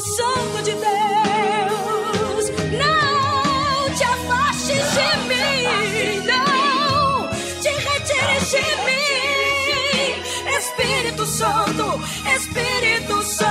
Santo de Deus, não te afastes de mim, não. Te retires de mim, Espírito Santo, Espírito Santo.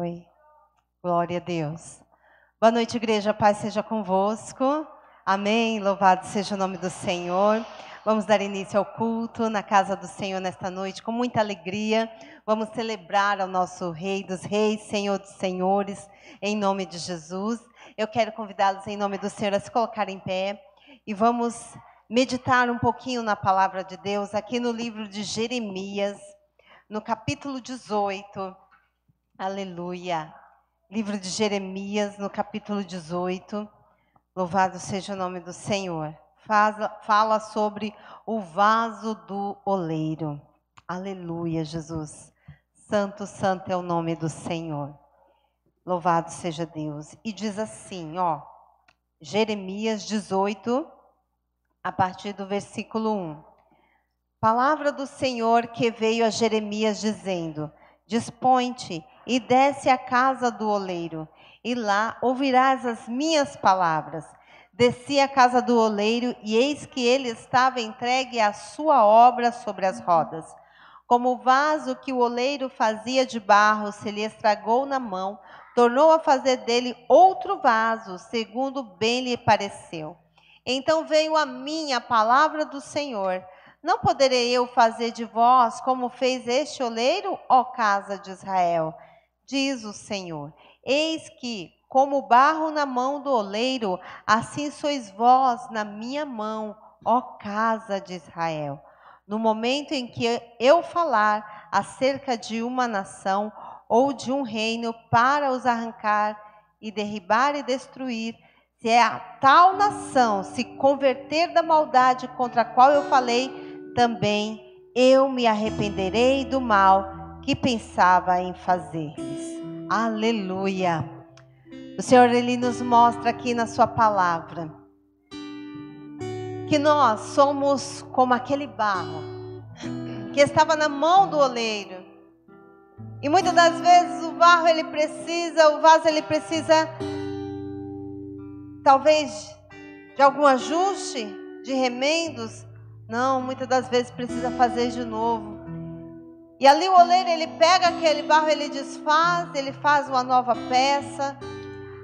Oi. Glória a Deus. Boa noite, igreja. Paz seja convosco. Amém. Louvado seja o nome do Senhor. Vamos dar início ao culto na casa do Senhor nesta noite com muita alegria. Vamos celebrar ao nosso Rei dos Reis, Senhor dos Senhores, em nome de Jesus. Eu quero convidá-los em nome do Senhor a se colocar em pé e vamos meditar um pouquinho na palavra de Deus aqui no livro de Jeremias, no capítulo 18. Aleluia. Livro de Jeremias, no capítulo 18. Louvado seja o nome do Senhor. Fala, fala sobre o vaso do oleiro. Aleluia, Jesus. Santo, santo é o nome do Senhor. Louvado seja Deus. E diz assim, ó, Jeremias 18, a partir do versículo 1. Palavra do Senhor que veio a Jeremias dizendo: Dispõe-te e desce à casa do oleiro, e lá ouvirás as minhas palavras. Desci à casa do oleiro, e eis que ele estava entregue à sua obra sobre as rodas. Como o vaso que o oleiro fazia de barro se lhe estragou na mão, tornou a fazer dele outro vaso, segundo bem lhe pareceu. Então veio a mim a palavra do Senhor. Não poderei eu fazer de vós como fez este oleiro, ó casa de Israel? Diz o Senhor. Eis que, como barro na mão do oleiro, assim sois vós na minha mão, ó casa de Israel. No momento em que eu falar acerca de uma nação ou de um reino para os arrancar e derribar e destruir, se é a tal nação se converter da maldade contra a qual eu falei, também eu me arrependerei do mal que pensava em fazer-lhes. Aleluia. O Senhor ele nos mostra aqui na sua palavra que nós somos como aquele barro que estava na mão do oleiro. E muitas das vezes o barro ele precisa, o vaso ele precisa talvez de algum ajuste, de remendos. Não, muitas das vezes precisa fazer de novo. E ali o oleiro ele pega aquele barro, ele desfaz, ele faz uma nova peça.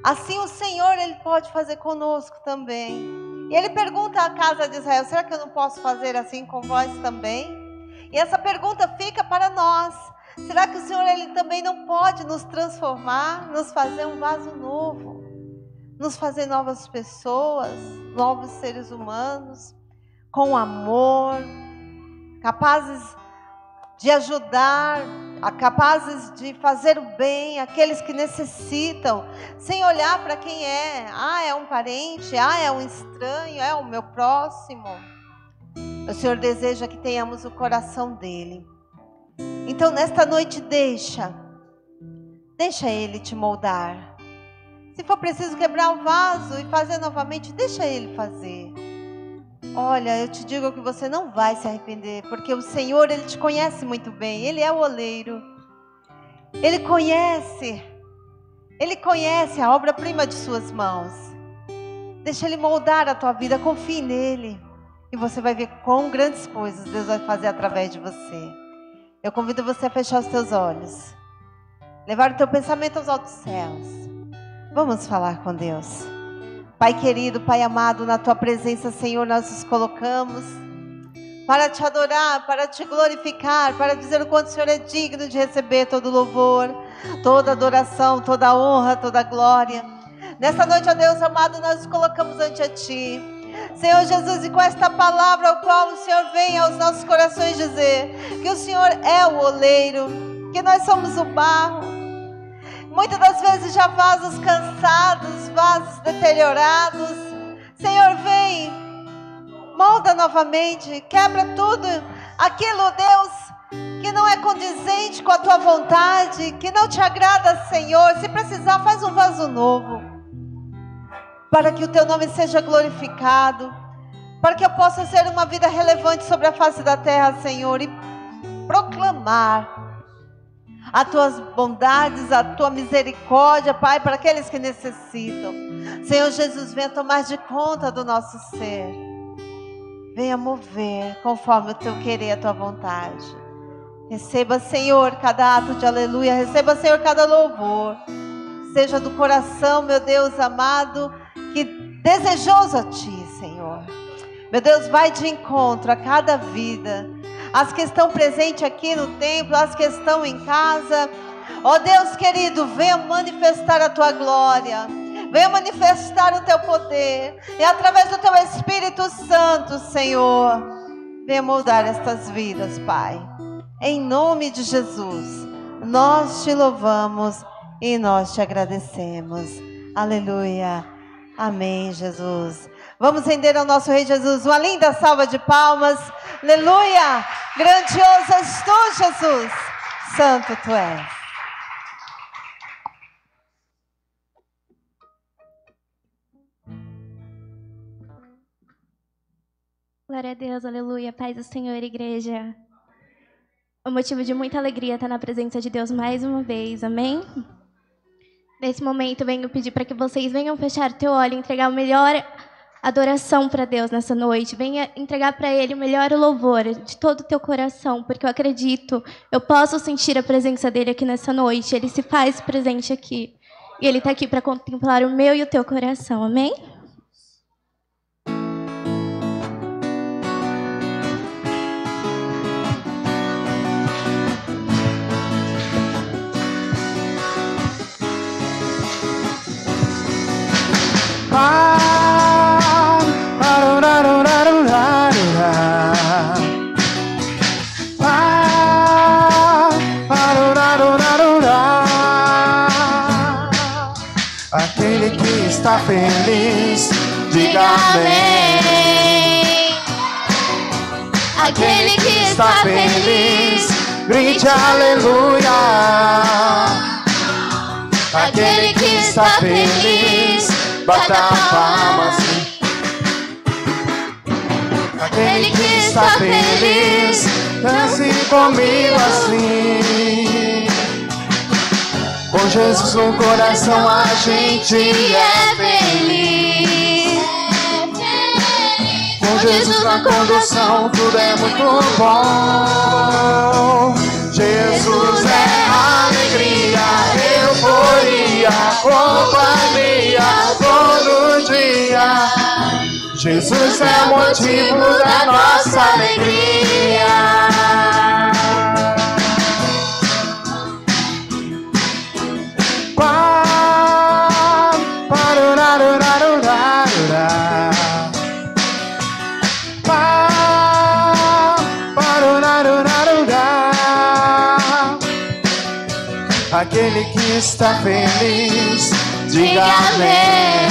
Assim o Senhor ele pode fazer conosco também. E ele pergunta à casa de Israel: será que eu não posso fazer assim com vós também? E essa pergunta fica para nós. Será que o Senhor ele também não pode nos transformar, nos fazer um vaso novo, nos fazer novas pessoas, novos seres humanos, com amor, capazes de ajudar, capazes de fazer o bem àqueles que necessitam, sem olhar para quem é. Ah, é um parente, ah, é um estranho, é o meu próximo. O Senhor deseja que tenhamos o coração dele. Então, nesta noite, deixa, deixa ele te moldar. Se for preciso quebrar o vaso e fazer novamente, deixa ele fazer. Olha, eu te digo que você não vai se arrepender, porque o Senhor, Ele te conhece muito bem, Ele é o oleiro. Ele conhece, Ele conhece a obra-prima de Suas mãos. Deixa Ele moldar a tua vida, confie nele. E você vai ver quão grandes coisas Deus vai fazer através de você. Eu convido você a fechar os teus olhos, levar o teu pensamento aos altos céus. Vamos falar com Deus. Pai querido, Pai amado, na tua presença, Senhor, nós nos colocamos para te adorar, para te glorificar, para dizer o quanto o Senhor é digno de receber todo louvor, toda adoração, toda honra, toda glória. Nessa noite, ó Deus amado, nós nos colocamos ante a Ti. Senhor Jesus, e com esta palavra ao qual o Senhor vem aos nossos corações dizer que o Senhor é o oleiro, que nós somos o barro, Muitas das vezes já vasos cansados, vasos deteriorados. Senhor, vem, molda novamente, quebra tudo aquilo, Deus, que não é condizente com a tua vontade, que não te agrada, Senhor. Se precisar, faz um vaso novo, para que o teu nome seja glorificado, para que eu possa ser uma vida relevante sobre a face da terra, Senhor, e proclamar as tuas bondades, a tua misericórdia, Pai, para aqueles que necessitam. Senhor Jesus, venha tomar de conta do nosso ser. Venha mover conforme o teu querer, a tua vontade. Receba, Senhor, cada ato de aleluia. Receba, Senhor, cada louvor. Seja do coração, meu Deus amado, que desejoso a ti, Senhor. Meu Deus, vai de encontro a cada vida as que estão presentes aqui no templo, as que estão em casa. Ó oh Deus querido, venha manifestar a tua glória. Venha manifestar o teu poder. E através do teu Espírito Santo, Senhor, venha moldar estas vidas, Pai. Em nome de Jesus, nós te louvamos e nós te agradecemos. Aleluia. Amém, Jesus. Vamos render ao nosso Rei Jesus uma linda salva de palmas. Aleluia! Grandioso és tu, Jesus. Santo tu és. Glória a Deus, aleluia. Paz do Senhor, igreja. O motivo de muita alegria estar na presença de Deus mais uma vez, amém? Nesse momento, venho pedir para que vocês venham fechar o teu olho e entregar o melhor adoração para Deus nessa noite. Venha entregar para Ele o melhor louvor de todo o teu coração, porque eu acredito, eu posso sentir a presença dele aqui nessa noite. Ele se faz presente aqui. E Ele está aqui para contemplar o meu e o teu coração. Amém? Diga amém. Aquele que está feliz, grite aleluia. Aquele que está feliz, bata palmas. Aquele que está feliz, dance comigo assim. Com Jesus no coração a gente é feliz. Jesus na condução tudo é muito bom. Jesus é alegria, euforia, companhia todo dia. Jesus é o motivo da nossa alegria. Está feliz, diga amém.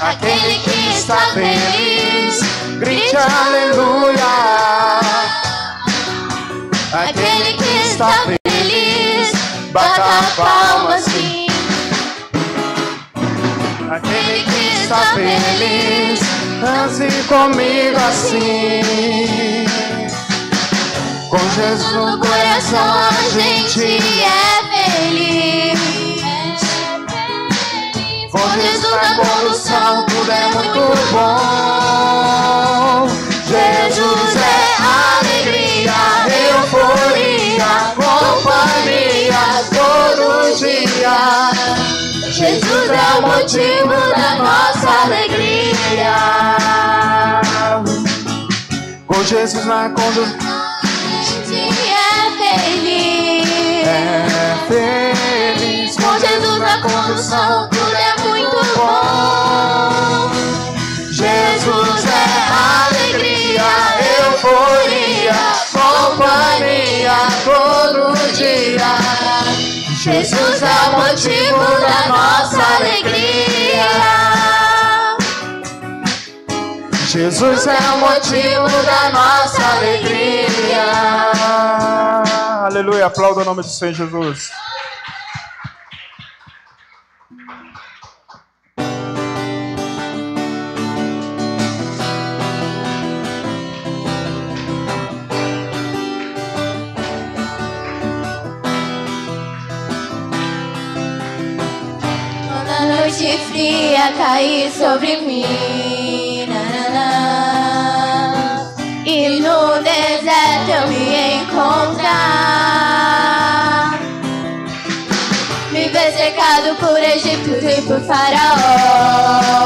Aquele que está feliz, grite aleluia. Aquele que está feliz, bata palmas sim. Aquele que está feliz, dance comigo assim. Com Jesus no coração a gente é feliz. Com Jesus na condução tudo é muito bom. Jesus é alegria, euforia, companhia todo dia. Jesus é o motivo da nossa alegria. Com Jesus na condução Jesus na condução, tudo é muito bom. Jesus é alegria, euforia, companhia todo dia. Jesus é o motivo da nossa alegria. Jesus é o motivo da nossa alegria. Aleluia, aplauda o nome do Senhor Jesus. Noite fria cair sobre mim, e no deserto eu me encontrar, me ver cercado por Egito e por Faraó,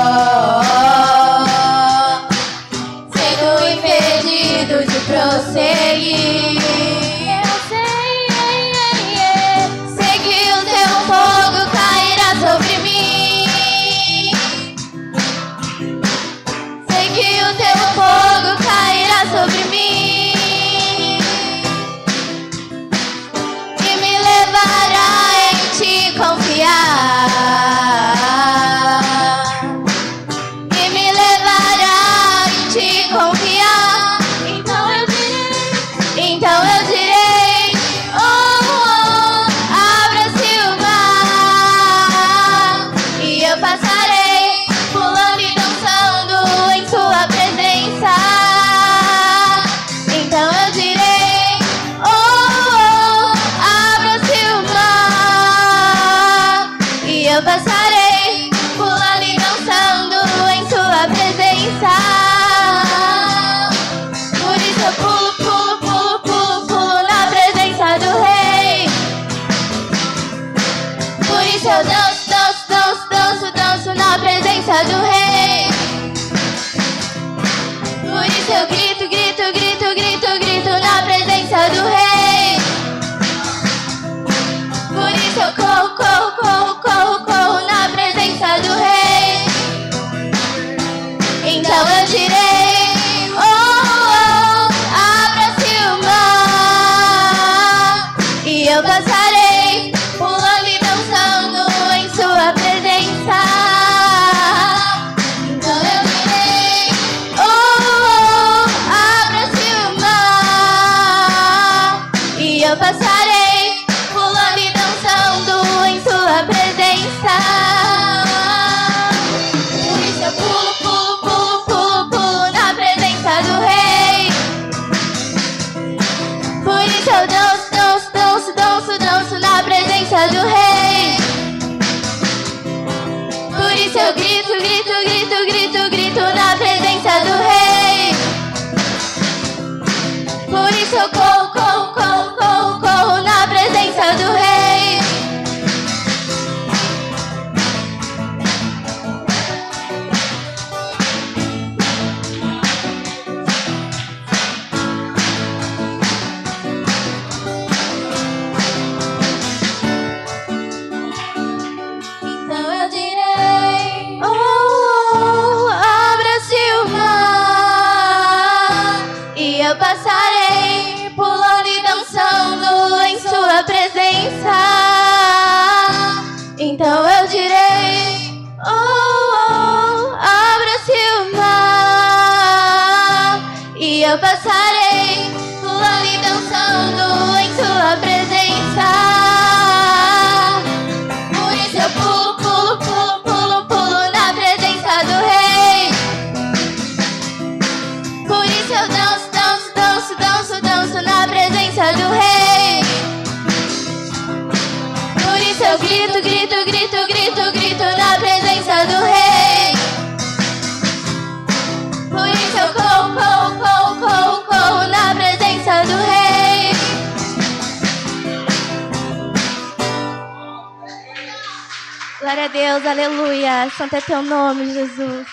Glória a Deus, aleluia. Santo é teu nome, Jesus.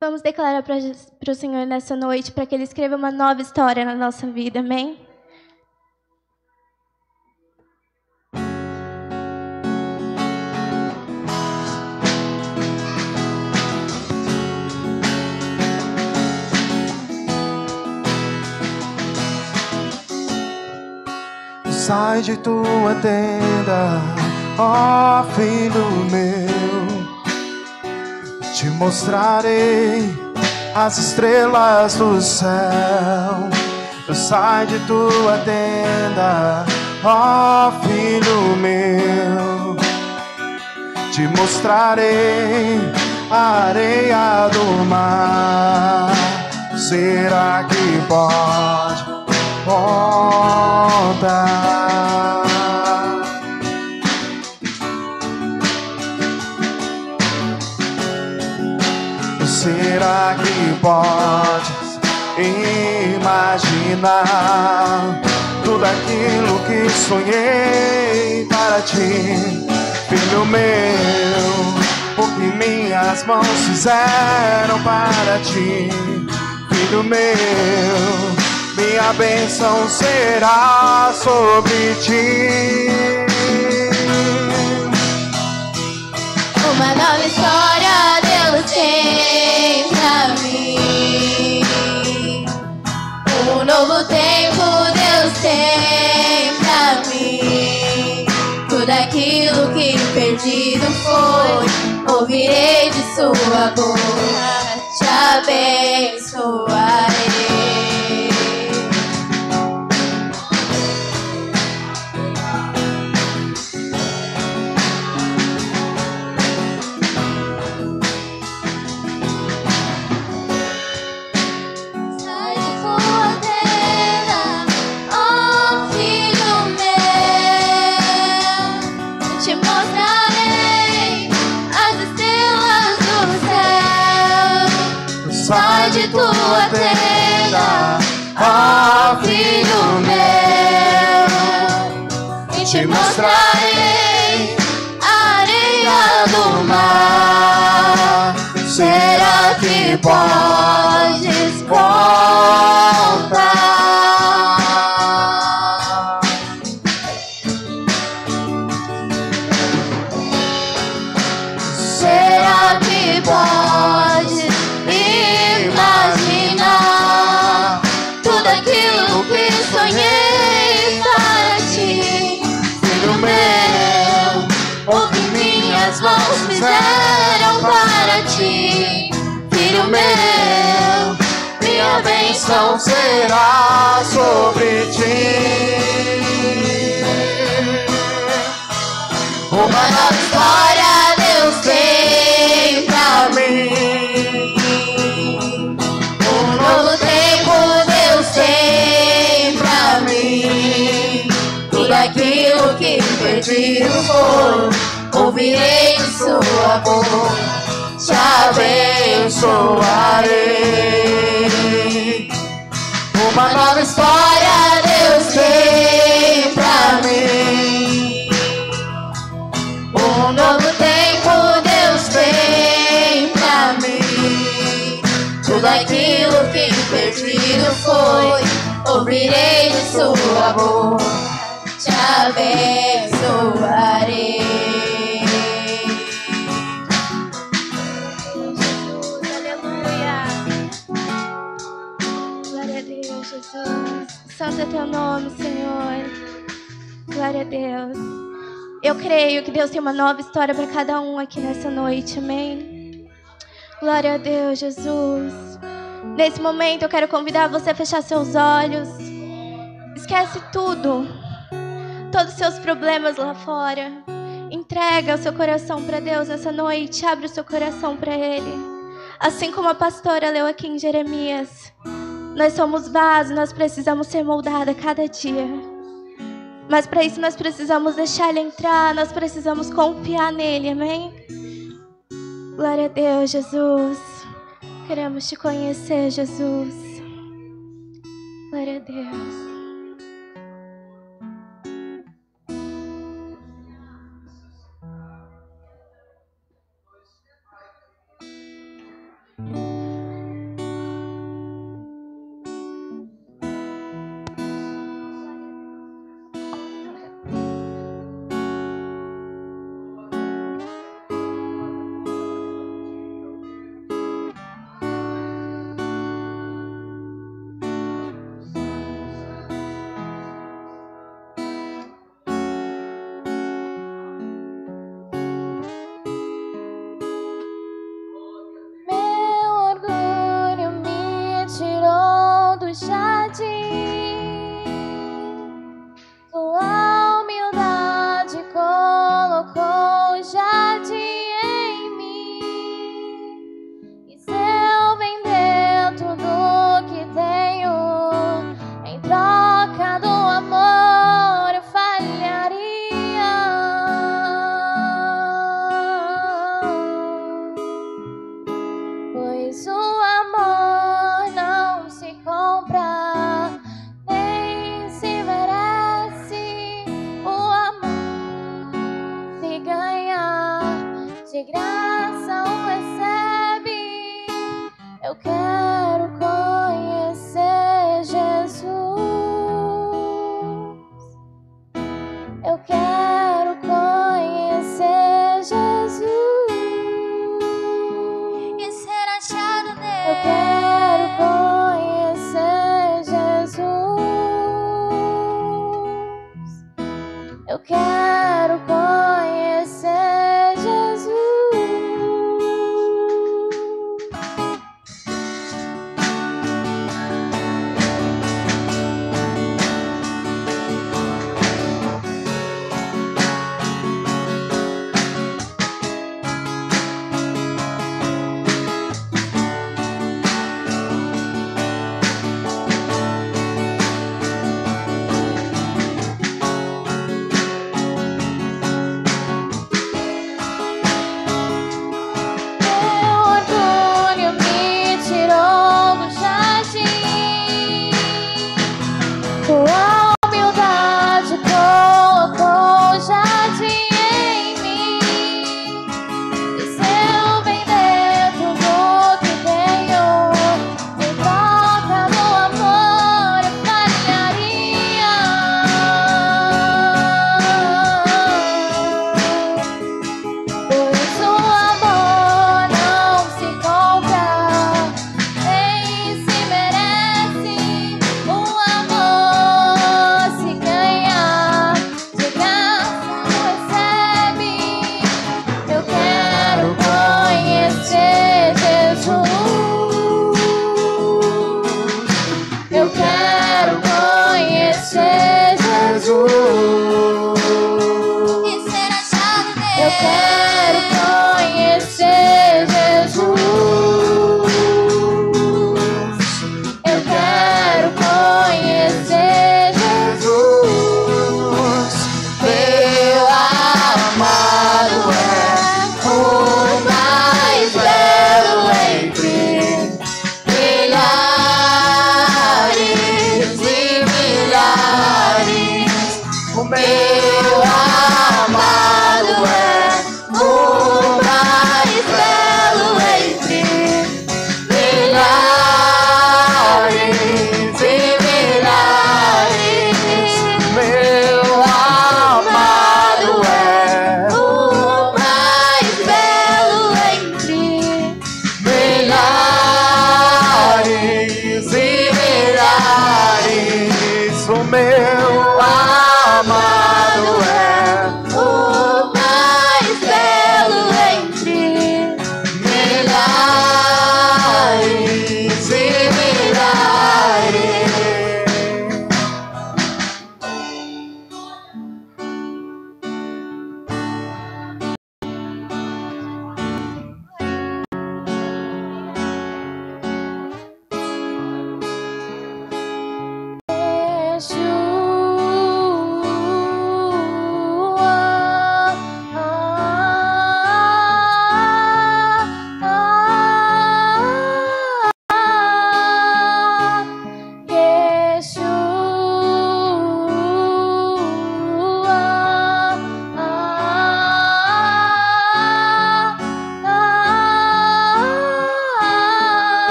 Vamos declarar para o Senhor nessa noite para que Ele escreva uma nova história na nossa vida, amém? Sai de tua tenda, ó filho meu. Te mostrarei as estrelas do céu. Sai de tua tenda, ó filho meu. Te mostrarei a areia do mar. Será que pode? Voltar. Será que podes imaginar tudo aquilo que sonhei para ti, filho meu? O que minhas mãos fizeram para ti, filho meu minha bênção será sobre ti. Uma nova história Deus tem pra mim. Um novo tempo Deus tem pra mim. Tudo aquilo que perdido foi, ouvirei de sua boca, te abençoarei. De tua tenda, bênção será sobre ti. Uma nova história Deus tem pra mim. Um novo tempo Deus tem pra mim. Tudo aquilo que perdido foi, ouvirei de sua boca, te abençoarei. Uma nova história Deus tem pra mim. Um novo tempo Deus tem pra mim. Tudo aquilo que perdido foi, ouvirei de sua boca, te abençoarei. Teu nome, Senhor. Glória a Deus. Eu creio que Deus tem uma nova história para cada um aqui nessa noite, amém? Glória a Deus, Jesus. Nesse momento eu quero convidar você a fechar seus olhos. Esquece tudo, todos os seus problemas lá fora. Entrega o seu coração para Deus nessa noite. Abre o seu coração para Ele. Assim como a pastora leu aqui em Jeremias. Nós somos vasos, nós precisamos ser moldados a cada dia. Mas para isso nós precisamos deixar Ele entrar, nós precisamos confiar nele, amém? Glória a Deus, Jesus. Queremos te conhecer, Jesus. Glória a Deus.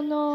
Santo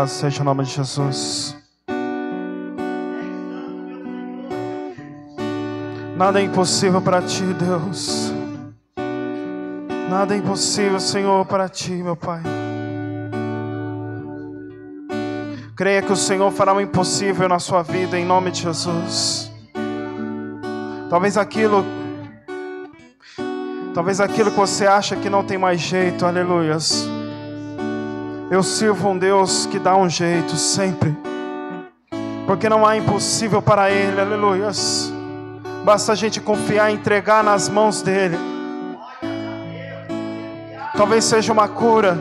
exaltado seja o nome de Jesus. Nada é impossível para ti, Deus. Nada é impossível, Senhor, para ti, meu Pai. Creia que o Senhor fará o impossível na sua vida, em nome de Jesus. Talvez aquilo, talvez aquilo que você acha que não tem mais jeito, aleluias. Eu sirvo um Deus que dá um jeito sempre, porque não há impossível para Ele, aleluias. Basta a gente confiar e entregar nas mãos dEle. Talvez seja uma cura,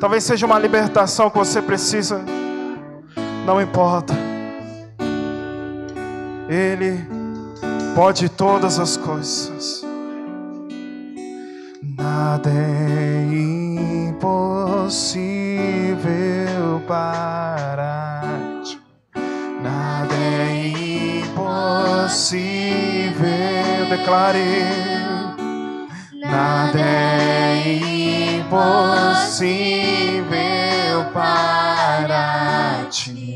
talvez seja uma libertação que você precisa, não importa, Ele pode todas as coisas. Nada é impossível para ti. Nada é impossível. Declare. Nada é impossível para ti.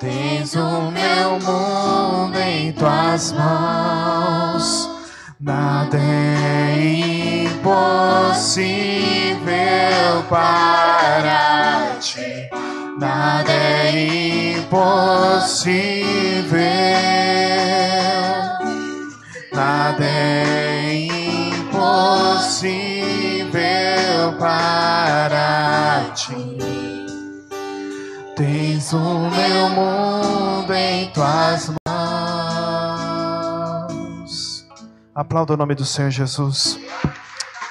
Tens o meu mundo em tuas mãos. Nada é impossível para ti. Nada é impossível. Nada é impossível para ti. Tens o meu mundo em tuas mãos. Aplauda o nome do Senhor Jesus.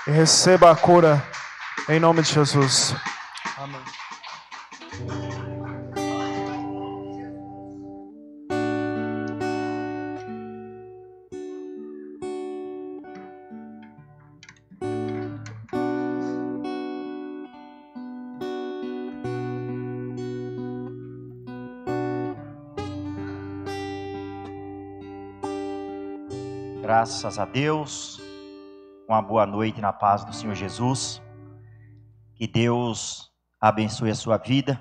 E receba a cura em nome de Jesus. Amém. Graças a Deus. Uma boa noite na paz do Senhor Jesus. Que Deus abençoe a sua vida.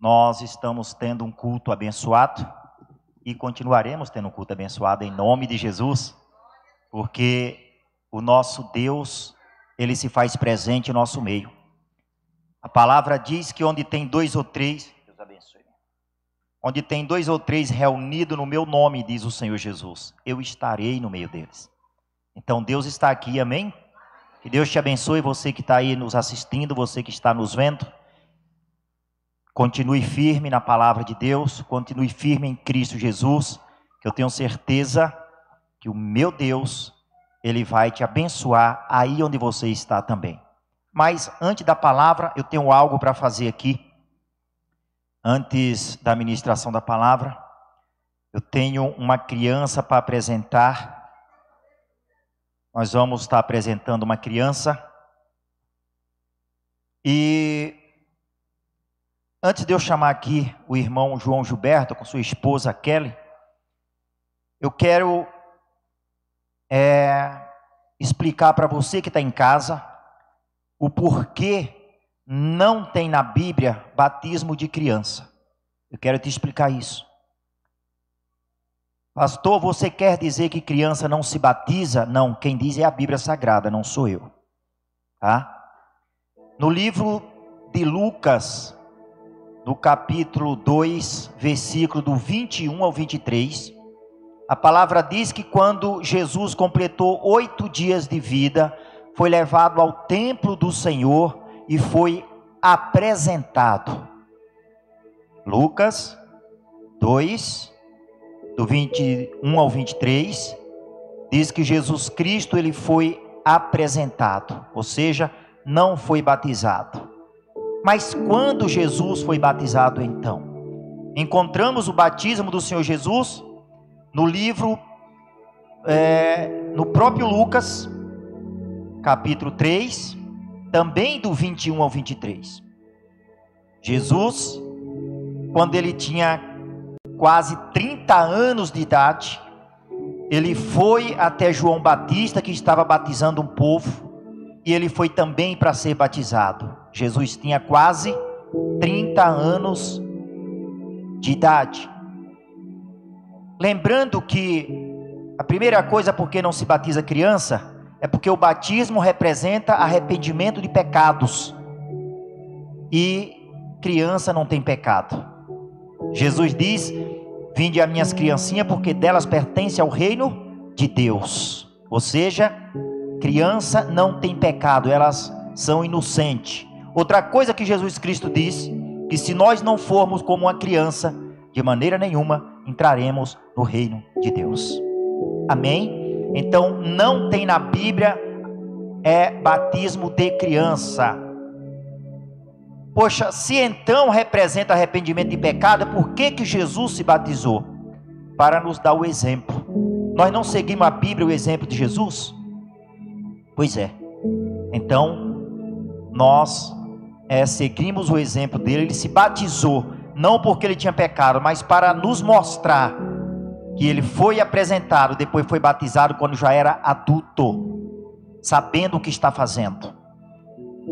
Nós estamos tendo um culto abençoado e continuaremos tendo um culto abençoado em nome de Jesus, porque o nosso Deus, ele se faz presente em nosso meio. A palavra diz que onde tem dois ou três, Deus abençoe. Onde tem dois ou três reunidos no meu nome, diz o Senhor Jesus, eu estarei no meio deles. Então Deus está aqui, amém? Que Deus te abençoe, você que está aí nos assistindo, você que está nos vendo. Continue firme na palavra de Deus, continue firme em Cristo Jesus, que eu tenho certeza que o meu Deus, Ele vai te abençoar aí onde você está também. Mas antes da palavra, eu tenho algo para fazer aqui. Antes da ministração da palavra, eu tenho uma criança para apresentar. Nós vamos estar apresentando uma criança. E antes de eu chamar aqui o irmão João Gilberto com sua esposa Kelly, eu quero é, explicar para você que está em casa o porquê não tem na Bíblia batismo de criança. Eu quero te explicar isso. Pastor, você quer dizer que criança não se batiza? Não, quem diz é a Bíblia Sagrada, não sou eu. Tá? No livro de Lucas, no capítulo 2, versículo do 21 ao 23, a palavra diz que quando Jesus completou oito dias de vida, foi levado ao templo do Senhor e foi apresentado. Lucas 2, do 21 ao 23, diz que Jesus Cristo ele foi apresentado, ou seja, não foi batizado. Mas quando Jesus foi batizado então? Encontramos o batismo do Senhor Jesus no livro, é, no próprio Lucas, capítulo 3, também do 21 ao 23. Jesus, quando ele tinha quase 30 anos de idade, ele foi até João Batista, que estava batizando um povo, e ele foi também para ser batizado. Jesus tinha quase 30 anos de idade. Lembrando que a primeira coisa por que não se batiza criança é porque o batismo representa arrependimento de pecados. E criança não tem pecado. Jesus diz: Vinde a minhas criancinhas, porque delas pertence ao reino de Deus. Ou seja, criança não tem pecado, elas são inocentes. Outra coisa que Jesus Cristo disse: que se nós não formos como uma criança, de maneira nenhuma entraremos no reino de Deus. Amém? Então não tem na Bíblia é batismo de criança. Poxa, se então representa arrependimento de pecado, por que que Jesus se batizou? Para nos dar o exemplo. Nós não seguimos a Bíblia o exemplo de Jesus? Pois é. Então, nós é, seguimos o exemplo dele. Ele se batizou, não porque ele tinha pecado, mas para nos mostrar que ele foi apresentado, depois foi batizado quando já era adulto, sabendo o que está fazendo.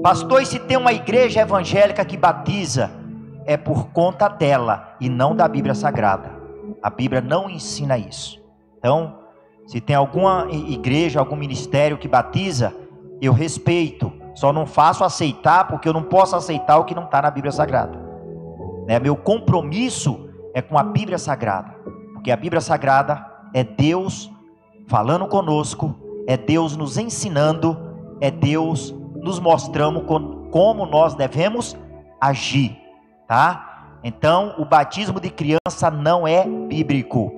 Pastor, e se tem uma igreja evangélica que batiza, é por conta dela e não da Bíblia Sagrada. A Bíblia não ensina isso. Então, se tem alguma igreja, algum ministério que batiza, eu respeito. Só não faço aceitar porque eu não posso aceitar o que não está na Bíblia Sagrada. Né? Meu compromisso é com a Bíblia Sagrada. Porque a Bíblia Sagrada é Deus falando conosco, é Deus nos ensinando, é Deus nos mostrando como nós devemos agir, tá? Então, o batismo de criança não é bíblico.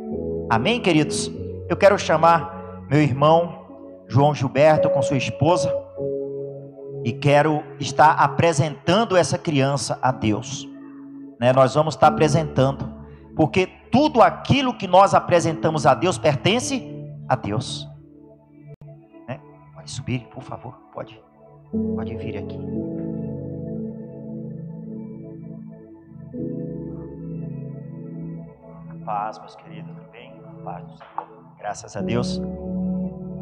Amém, queridos? Eu quero chamar meu irmão João Gilberto com sua esposa e quero estar apresentando essa criança a Deus. Né? Nós vamos estar apresentando, porque tudo aquilo que nós apresentamos a Deus pertence a Deus. Né? Pode subir, por favor, pode, pode vir aqui. Paz, meus queridos, tudo bem? Paz do Senhor. Graças a Deus.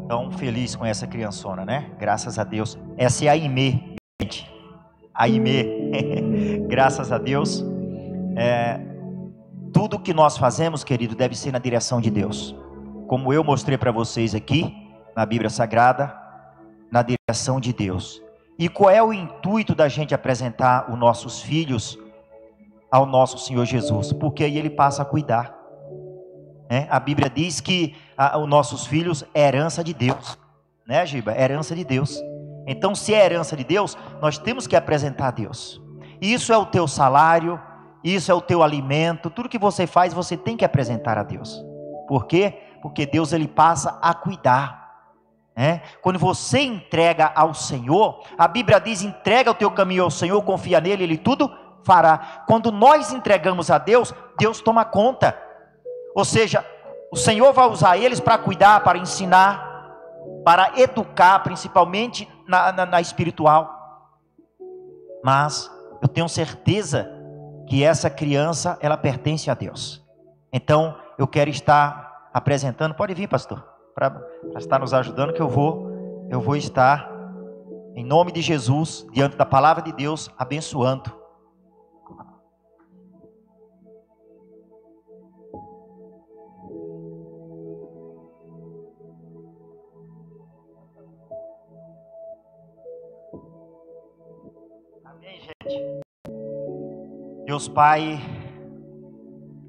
Tão feliz com essa criançona, né? Graças a Deus. Essa é a Aimee, gente. Aimee. Graças a Deus. É, tudo que nós fazemos, querido, deve ser na direção de Deus. Como eu mostrei para vocês aqui, na Bíblia Sagrada, na direção de Deus. E qual é o intuito da gente apresentar os nossos filhos ao nosso Senhor Jesus? Porque aí ele passa a cuidar. Né? A Bíblia diz que a, os nossos filhos é herança de Deus. Né, Giba? É herança de Deus. Então, se é herança de Deus, nós temos que apresentar a Deus. Isso é o teu salário, isso é o teu alimento, tudo que você faz, você tem que apresentar a Deus. Por quê? Porque Deus ele passa a cuidar. Né? Quando você entrega ao Senhor, a Bíblia diz: entrega o teu caminho ao Senhor, confia nele, ele tudo fará. Quando nós entregamos a Deus, Deus toma conta. Ou seja, o Senhor vai usar eles para cuidar, para ensinar, para educar, principalmente na, na, na espiritual. Mas eu tenho certeza que essa criança ela pertence a Deus. Então eu quero estar apresentando. Pode vir, pastor, para estar nos ajudando, que eu vou, eu vou estar em nome de Jesus diante da palavra de Deus abençoando Deus Pai,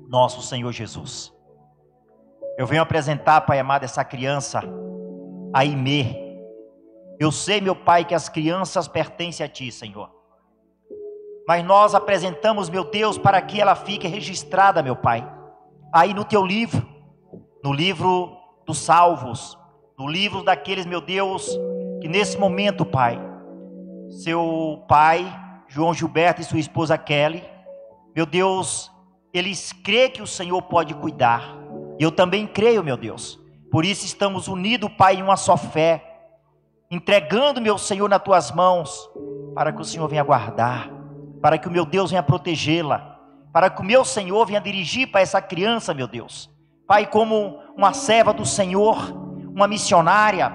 nosso Senhor Jesus. Eu venho apresentar, Pai amado, essa criança, a Imê. Eu sei, meu Pai, que as crianças pertencem a Ti, Senhor. Mas nós apresentamos, meu Deus, para que ela fique registrada, meu Pai, aí no Teu livro, no livro dos salvos, no livro daqueles, meu Deus, que nesse momento, Pai, seu pai, João Gilberto e sua esposa Kelly, meu Deus, eles creem que o Senhor pode cuidar. Eu também creio, meu Deus. Por isso estamos unidos, Pai, em uma só fé, entregando, meu Senhor, nas tuas mãos, para que o Senhor venha guardar, para que o meu Deus venha protegê-la. para que o meu Senhor venha dirigir para essa criança, meu Deus. Pai, como uma serva do Senhor, uma missionária,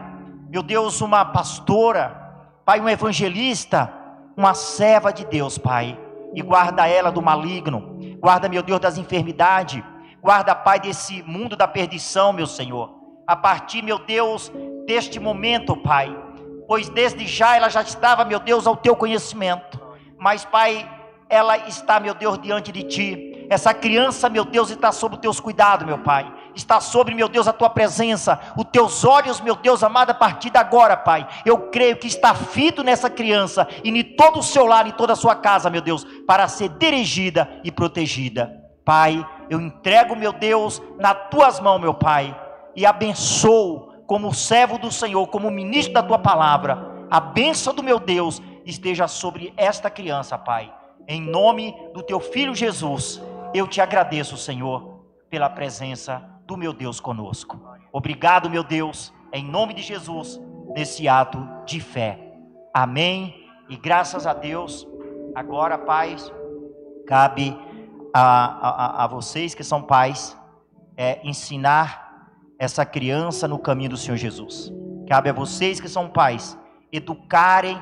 meu Deus, uma pastora, Pai, um evangelista, uma serva de Deus, Pai. E guarda ela do maligno, guarda, meu Deus, das enfermidades, guarda, Pai, desse mundo da perdição, meu Senhor. A partir, meu Deus, deste momento, Pai, pois desde já ela já estava, meu Deus, ao teu conhecimento. Mas, Pai, ela está, meu Deus, diante de ti. Essa criança, meu Deus, está sob os teus cuidados, meu Pai. Está sobre, meu Deus, a tua presença. Os teus olhos, meu Deus amado, a partir de agora, Pai. Eu creio que está fito nessa criança e em todo o seu lar, em toda a sua casa, meu Deus, para ser dirigida e protegida. Pai, eu entrego, meu Deus, nas tuas mãos, meu Pai, e abençoo como servo do Senhor, como ministro da tua palavra. A bênção do meu Deus esteja sobre esta criança, Pai. Em nome do teu filho Jesus, eu te agradeço, Senhor, pela presença do meu Deus conosco. Obrigado, meu Deus, em nome de Jesus, nesse ato de fé. Amém. E graças a Deus, agora, pais, cabe a, a, a vocês que são pais é, ensinar essa criança no caminho do Senhor Jesus. Cabe a vocês que são pais educarem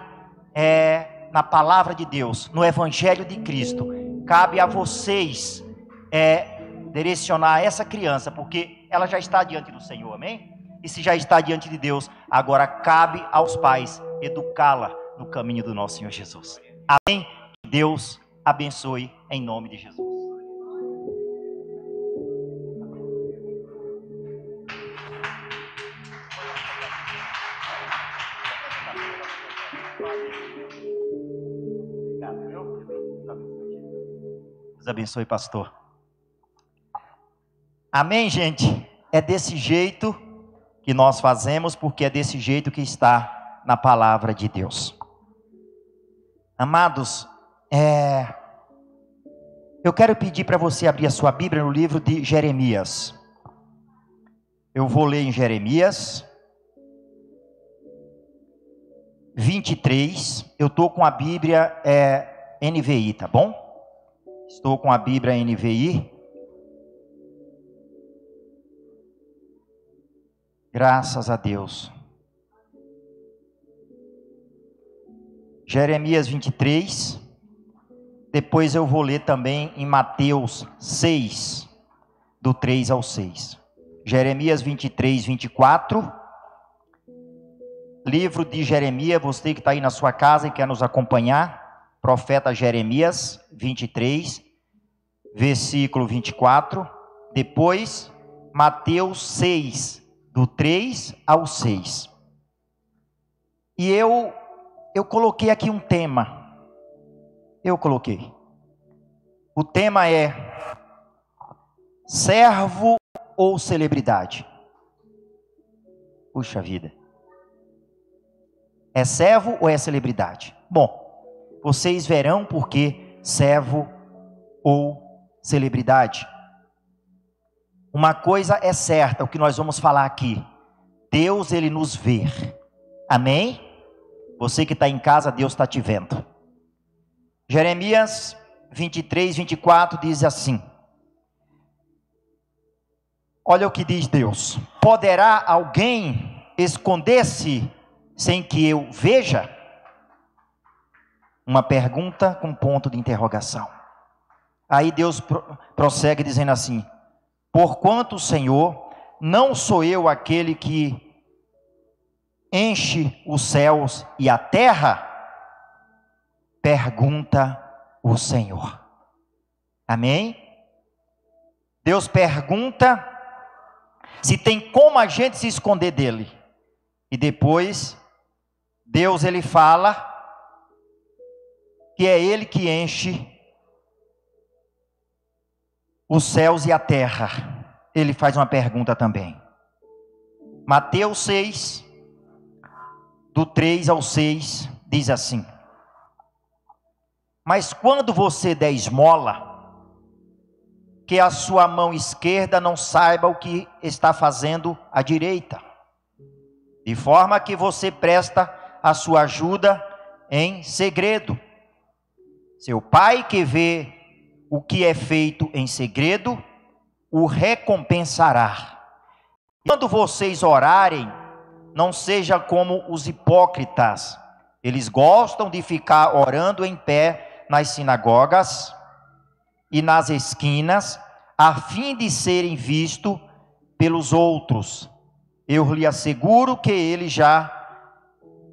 é, na palavra de Deus, no Evangelho de Cristo. Cabe a vocês é, direcionar essa criança, porque ela já está diante do Senhor, amém? E se já está diante de Deus, agora cabe aos pais educá-la no caminho do nosso Senhor Jesus. Amém? Deus abençoe em nome de Jesus. Abençoe, pastor. Amém, gente? É desse jeito que nós fazemos, porque é desse jeito que está na palavra de Deus. Amados, é... eu quero pedir para você abrir a sua Bíblia no livro de Jeremias. Eu vou ler em Jeremias 23. Eu estou com a Bíblia é, NVI, tá bom? Estou com a Bíblia NVI. Graças a Deus. Jeremias 23. Depois eu vou ler também em Mateus 6, do 3 ao 6. Jeremias 23, 24. Livro de Jeremias, você que está aí na sua casa e quer nos acompanhar profeta Jeremias 23, versículo 24. Depois, Mateus 6, do 3 ao 6. E eu, eu coloquei aqui um tema. Eu coloquei. O tema é servo ou celebridade? Puxa vida. É servo ou é celebridade? Bom, vocês verão porque servo ou celebridade. Uma coisa é certa, o que nós vamos falar aqui. Deus, ele nos vê. Amém? Você que está em casa, Deus está te vendo. Jeremias 23, 24 diz assim: Olha o que diz Deus: Poderá alguém esconder-se sem que eu veja? Uma pergunta com ponto de interrogação. Aí Deus prossegue dizendo assim: Porquanto, Senhor, não sou eu aquele que enche os céus e a terra? Pergunta o Senhor. Amém? Deus pergunta se tem como a gente se esconder dele. E depois, Deus ele fala que é Ele que enche os céus e a terra. Ele faz uma pergunta também. Mateus 6, do 3 ao 6, diz assim: Mas quando você der esmola, que a sua mão esquerda não saiba o que está fazendo a direita, de forma que você presta a sua ajuda em segredo seu pai que vê o que é feito em segredo, o recompensará. Quando vocês orarem, não seja como os hipócritas. Eles gostam de ficar orando em pé nas sinagogas e nas esquinas, a fim de serem vistos pelos outros. Eu lhe asseguro que eles já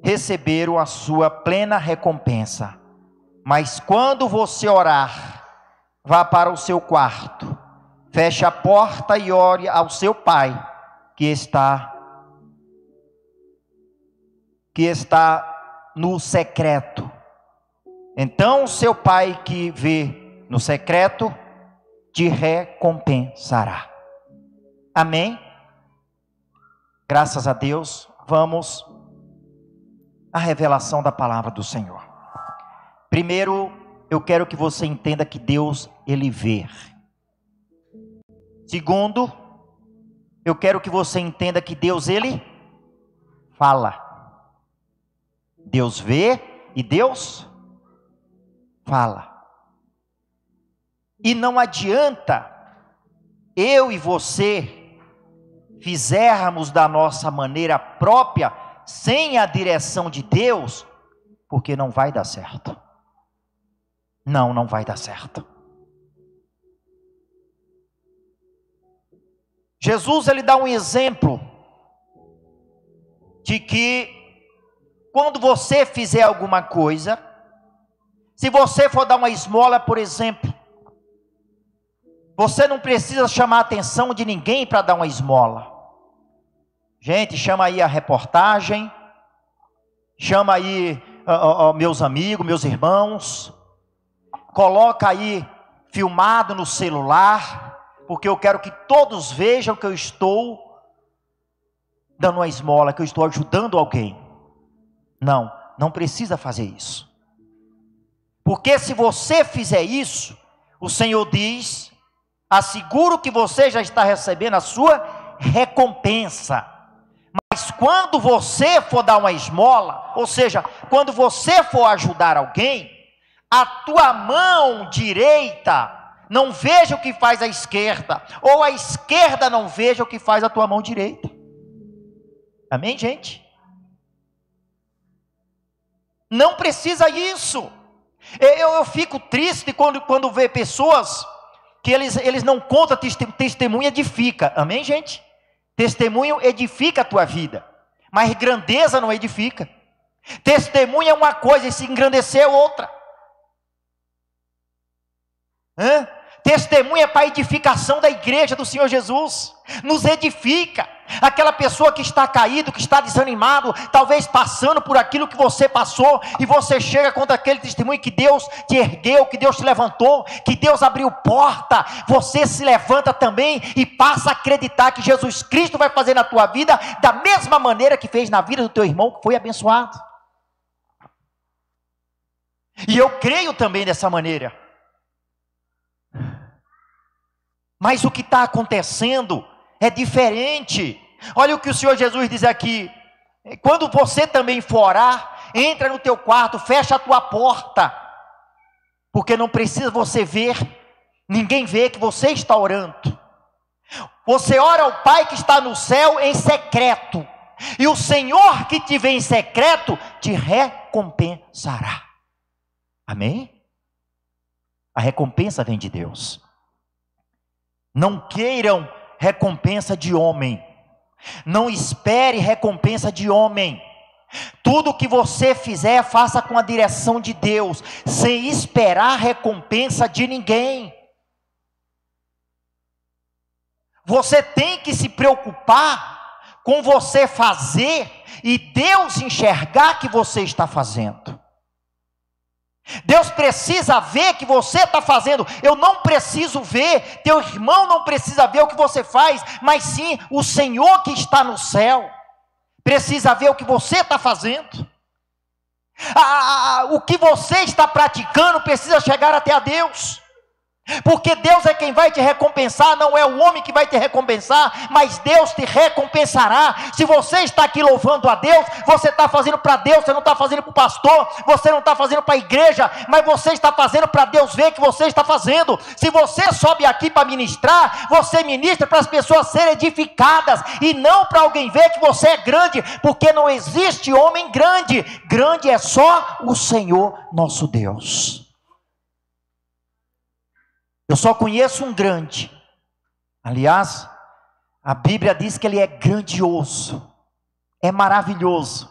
receberam a sua plena recompensa. Mas quando você orar, vá para o seu quarto, feche a porta e ore ao seu pai que está que está no secreto. Então, seu pai que vê no secreto te recompensará. Amém? Graças a Deus, vamos à revelação da palavra do Senhor. Primeiro, eu quero que você entenda que Deus, Ele vê. Segundo, eu quero que você entenda que Deus, Ele fala. Deus vê e Deus fala. E não adianta eu e você fizermos da nossa maneira própria, sem a direção de Deus, porque não vai dar certo. Não, não vai dar certo. Jesus ele dá um exemplo de que quando você fizer alguma coisa, se você for dar uma esmola, por exemplo, você não precisa chamar a atenção de ninguém para dar uma esmola. Gente, chama aí a reportagem, chama aí uh, uh, meus amigos, meus irmãos, coloca aí filmado no celular, porque eu quero que todos vejam que eu estou dando uma esmola, que eu estou ajudando alguém. Não, não precisa fazer isso. Porque se você fizer isso, o Senhor diz: asseguro que você já está recebendo a sua recompensa. Mas quando você for dar uma esmola, ou seja, quando você for ajudar alguém, a tua mão direita não veja o que faz a esquerda, ou a esquerda não veja o que faz a tua mão direita. Amém, gente? Não precisa isso. Eu, eu fico triste quando, quando vê pessoas que eles, eles não contam testemunho, edifica. Amém, gente? Testemunho edifica a tua vida, mas grandeza não edifica. Testemunho é uma coisa e se engrandecer é outra. Hã? Testemunha para a edificação da igreja do Senhor Jesus. Nos edifica. Aquela pessoa que está caído, que está desanimado, talvez passando por aquilo que você passou, e você chega contra aquele testemunho que Deus te ergueu, que Deus te levantou, que Deus abriu porta, você se levanta também e passa a acreditar que Jesus Cristo vai fazer na tua vida da mesma maneira que fez na vida do teu irmão que foi abençoado. E eu creio também dessa maneira. Mas o que está acontecendo é diferente. Olha o que o Senhor Jesus diz aqui. Quando você também for orar, entra no teu quarto, fecha a tua porta. Porque não precisa você ver, ninguém vê que você está orando. Você ora ao Pai que está no céu em secreto. E o Senhor que te vê em secreto te recompensará. Amém? A recompensa vem de Deus. Não queiram recompensa de homem. Não espere recompensa de homem. Tudo que você fizer, faça com a direção de Deus, sem esperar recompensa de ninguém. Você tem que se preocupar com você fazer e Deus enxergar que você está fazendo. Deus precisa ver que você está fazendo. Eu não preciso ver, teu irmão não precisa ver o que você faz, mas sim o Senhor que está no céu precisa ver o que você está fazendo. Ah, o que você está praticando precisa chegar até a Deus. Porque Deus é quem vai te recompensar, não é o homem que vai te recompensar, mas Deus te recompensará. Se você está aqui louvando a Deus, você está fazendo para Deus, você não está fazendo para o pastor, você não está fazendo para a igreja, mas você está fazendo para Deus ver que você está fazendo. Se você sobe aqui para ministrar, você ministra para as pessoas serem edificadas e não para alguém ver que você é grande, porque não existe homem grande, grande é só o Senhor nosso Deus. Eu só conheço um grande. Aliás, a Bíblia diz que ele é grandioso, é maravilhoso.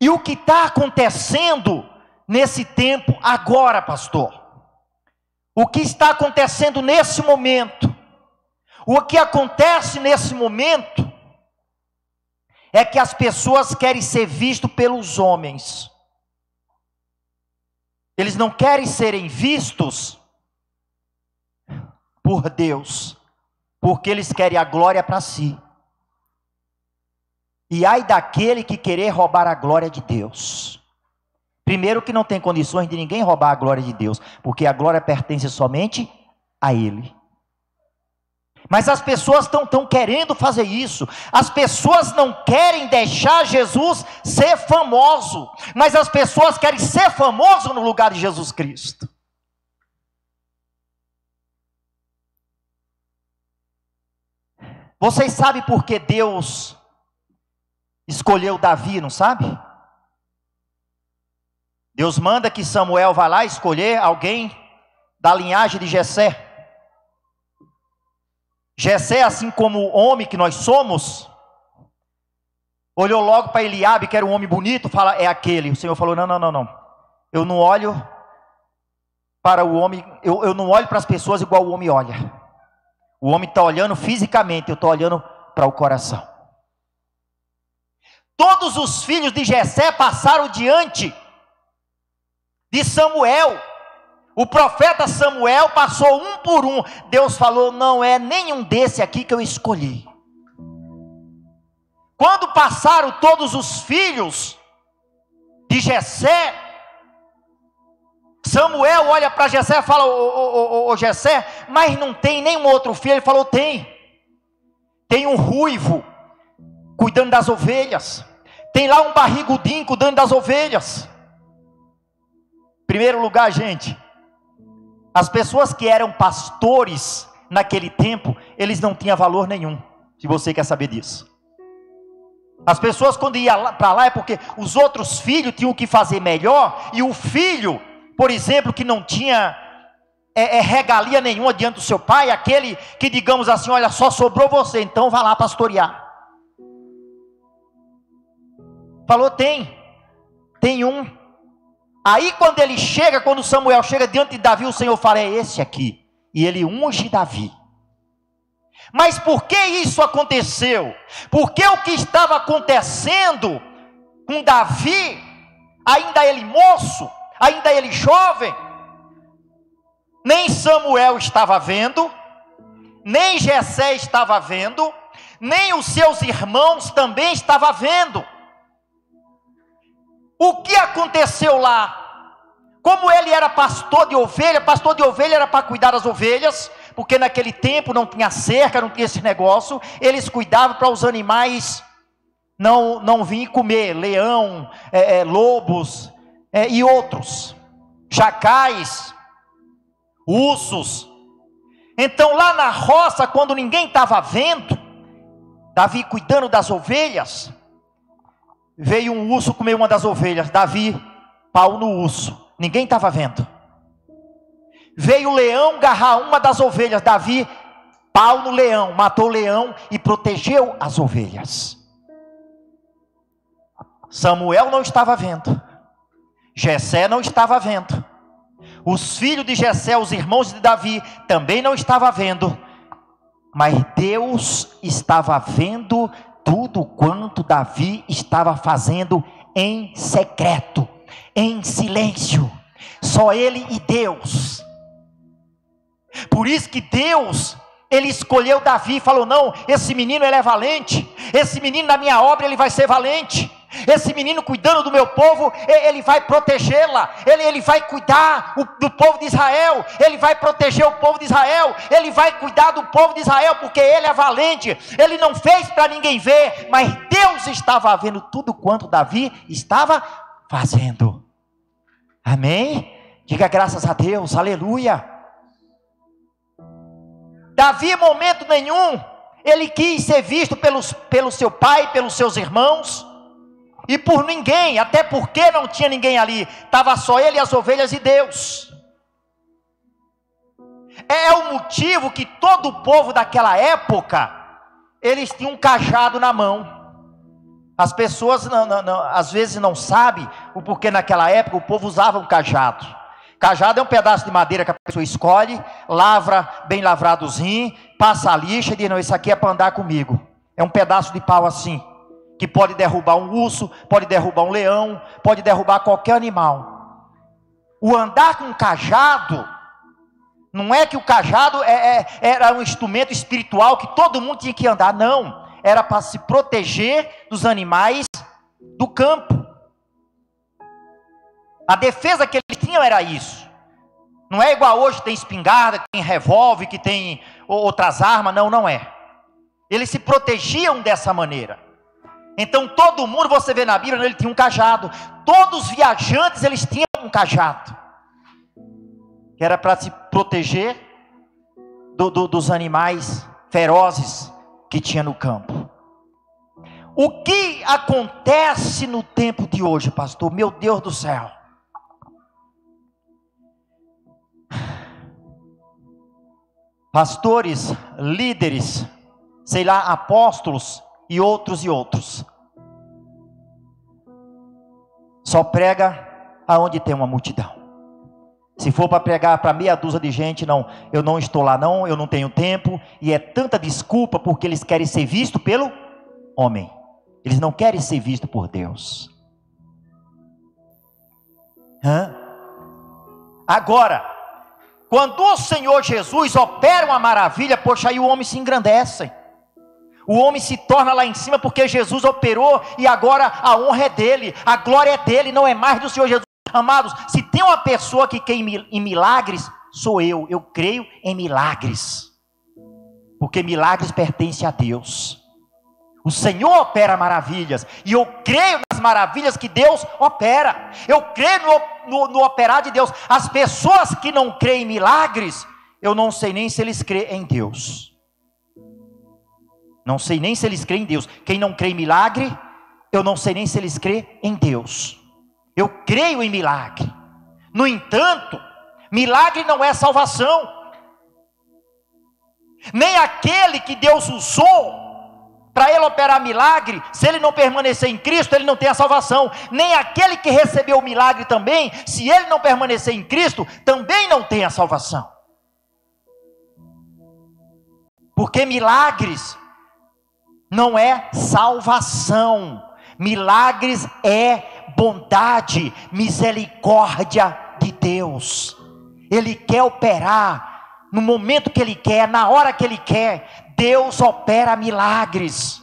E o que está acontecendo nesse tempo agora, pastor? O que está acontecendo nesse momento? O que acontece nesse momento é que as pessoas querem ser vistas pelos homens. Eles não querem serem vistos por Deus, porque eles querem a glória para si. E ai daquele que querer roubar a glória de Deus. Primeiro que não tem condições de ninguém roubar a glória de Deus, porque a glória pertence somente a Ele. Mas as pessoas estão tão querendo fazer isso. As pessoas não querem deixar Jesus ser famoso, mas as pessoas querem ser famoso no lugar de Jesus Cristo. Vocês sabem por que Deus escolheu Davi, não sabe? Deus manda que Samuel vá lá escolher alguém da linhagem de Jessé. Jessé, assim como o homem que nós somos, olhou logo para Eliabe, que era um homem bonito, fala, é aquele. O Senhor falou, não, não, não, não. Eu não olho para o homem, eu, eu não olho para as pessoas igual o homem olha. O homem está olhando fisicamente, eu estou olhando para o coração. Todos os filhos de Jessé passaram diante de Samuel. O profeta Samuel passou um por um. Deus falou: não é nenhum desse aqui que eu escolhi. Quando passaram todos os filhos de Jessé, Samuel olha para Jessé e fala: ô, ô, Jessé, mas não tem nenhum outro filho. Ele falou: tem. Tem um ruivo cuidando das ovelhas. Tem lá um barrigudinho cuidando das ovelhas. Primeiro lugar, gente, as pessoas que eram pastores naquele tempo, eles não tinham valor nenhum. Se você quer saber disso. As pessoas quando iam para lá é porque os outros filhos tinham que fazer melhor e o filho, por exemplo, que não tinha é, é, regalia nenhuma diante do seu pai, aquele que digamos assim, olha, só sobrou você, então vá lá pastorear. Falou, tem, tem um. Aí quando ele chega, quando Samuel chega diante de Davi, o Senhor fala: é esse aqui. E ele unge Davi. Mas por que isso aconteceu? Porque o que estava acontecendo com Davi, ainda ele moço, ainda ele jovem, nem Samuel estava vendo, nem Jessé estava vendo, nem os seus irmãos também estavam vendo. O que aconteceu lá? Como ele era pastor de ovelha, pastor de ovelha era para cuidar das ovelhas, porque naquele tempo não tinha cerca, não tinha esse negócio, eles cuidavam para os animais não, não virem comer, leão, é, é, lobos é, e outros, chacais, ursos. Então lá na roça, quando ninguém estava vendo, Davi cuidando das ovelhas, veio um urso comer uma das ovelhas. Davi, pau no urso. Ninguém estava vendo. Veio o leão agarrar uma das ovelhas. Davi, pau no leão, matou o leão e protegeu as ovelhas. Samuel não estava vendo. Jessé não estava vendo. Os filhos de Jessé, os irmãos de Davi, também não estavam vendo. Mas Deus estava vendo tudo quanto Davi estava fazendo em secreto, em silêncio. Só ele e Deus. Por isso que Deus, ele escolheu Davi e falou: "Não, esse menino ele é valente. Esse menino na minha obra ele vai ser valente. Esse menino cuidando do meu povo, ele vai protegê-la, ele, ele vai cuidar do povo de Israel, ele vai proteger o povo de Israel, ele vai cuidar do povo de Israel, porque ele é valente, ele não fez para ninguém ver, mas Deus estava vendo tudo quanto Davi estava fazendo. Amém? Diga graças a Deus, aleluia. Davi, momento nenhum, ele quis ser visto pelos, pelo seu pai, pelos seus irmãos, e por ninguém, até porque não tinha ninguém ali, estava só ele, as ovelhas e Deus. É o motivo que todo o povo daquela época, eles tinham um cajado na mão. As pessoas não- não- não- às vezes não sabem o porquê naquela época o povo usava um cajado. Cajado é um pedaço de madeira que a pessoa escolhe, lavra bem lavradozinho, passa a lixa e diz: Não, isso aqui é para andar comigo. É um pedaço de pau assim, que pode derrubar um urso, pode derrubar um leão, pode derrubar qualquer animal. O andar com cajado, não é que o cajado é- é- era um instrumento espiritual que todo mundo tinha que andar, não. Era para se proteger dos animais do campo. A defesa que eles tinham era isso. Não é igual hoje, tem espingarda, que tem revólver, que tem outras armas. Não, não é. Eles se protegiam dessa maneira. Então todo mundo, você vê na Bíblia, ele tinha um cajado. Todos os viajantes, eles tinham um cajado. Que era para se proteger do- do- dos animais ferozes que tinha no campo. O que acontece no tempo de hoje, pastor? Meu Deus do céu. Pastores, líderes, sei lá, apóstolos e outros e outros. Só prega aonde tem uma multidão. Se for para pregar para meia dúzia de gente, não, eu não estou lá não, eu não tenho tempo, e é tanta desculpa porque eles querem ser vistos pelo homem. Eles não querem ser vistos por Deus. Hã? Agora, quando o Senhor Jesus opera uma maravilha, poxa, aí o homem se engrandece. O homem se torna lá em cima porque Jesus operou e agora a honra é dele, a glória é dele, não é mais do Senhor Jesus. Amados, se tem uma pessoa que mil- em milagres, sou eu. Eu creio em milagres. Porque milagres pertencem a Deus. O Senhor opera maravilhas. E eu creio nas maravilhas que Deus opera. Eu creio no, no- no operar de Deus. As pessoas que não creem em milagres, eu não sei nem se eles creem em Deus. Não sei nem se eles creem em Deus. Quem não crê em milagre, eu não sei nem se eles creem em Deus. Eu creio em milagre. No entanto, milagre não é salvação. Nem aquele que Deus usou para ele operar milagre, se ele não permanecer em Cristo, ele não tem a salvação. Nem aquele que recebeu o milagre também, se ele não permanecer em Cristo, também não tem a salvação. Porque milagres não é salvação. Milagres é bondade, misericórdia de Deus. Ele quer operar no momento que ele quer, na hora que ele quer. Deus opera milagres.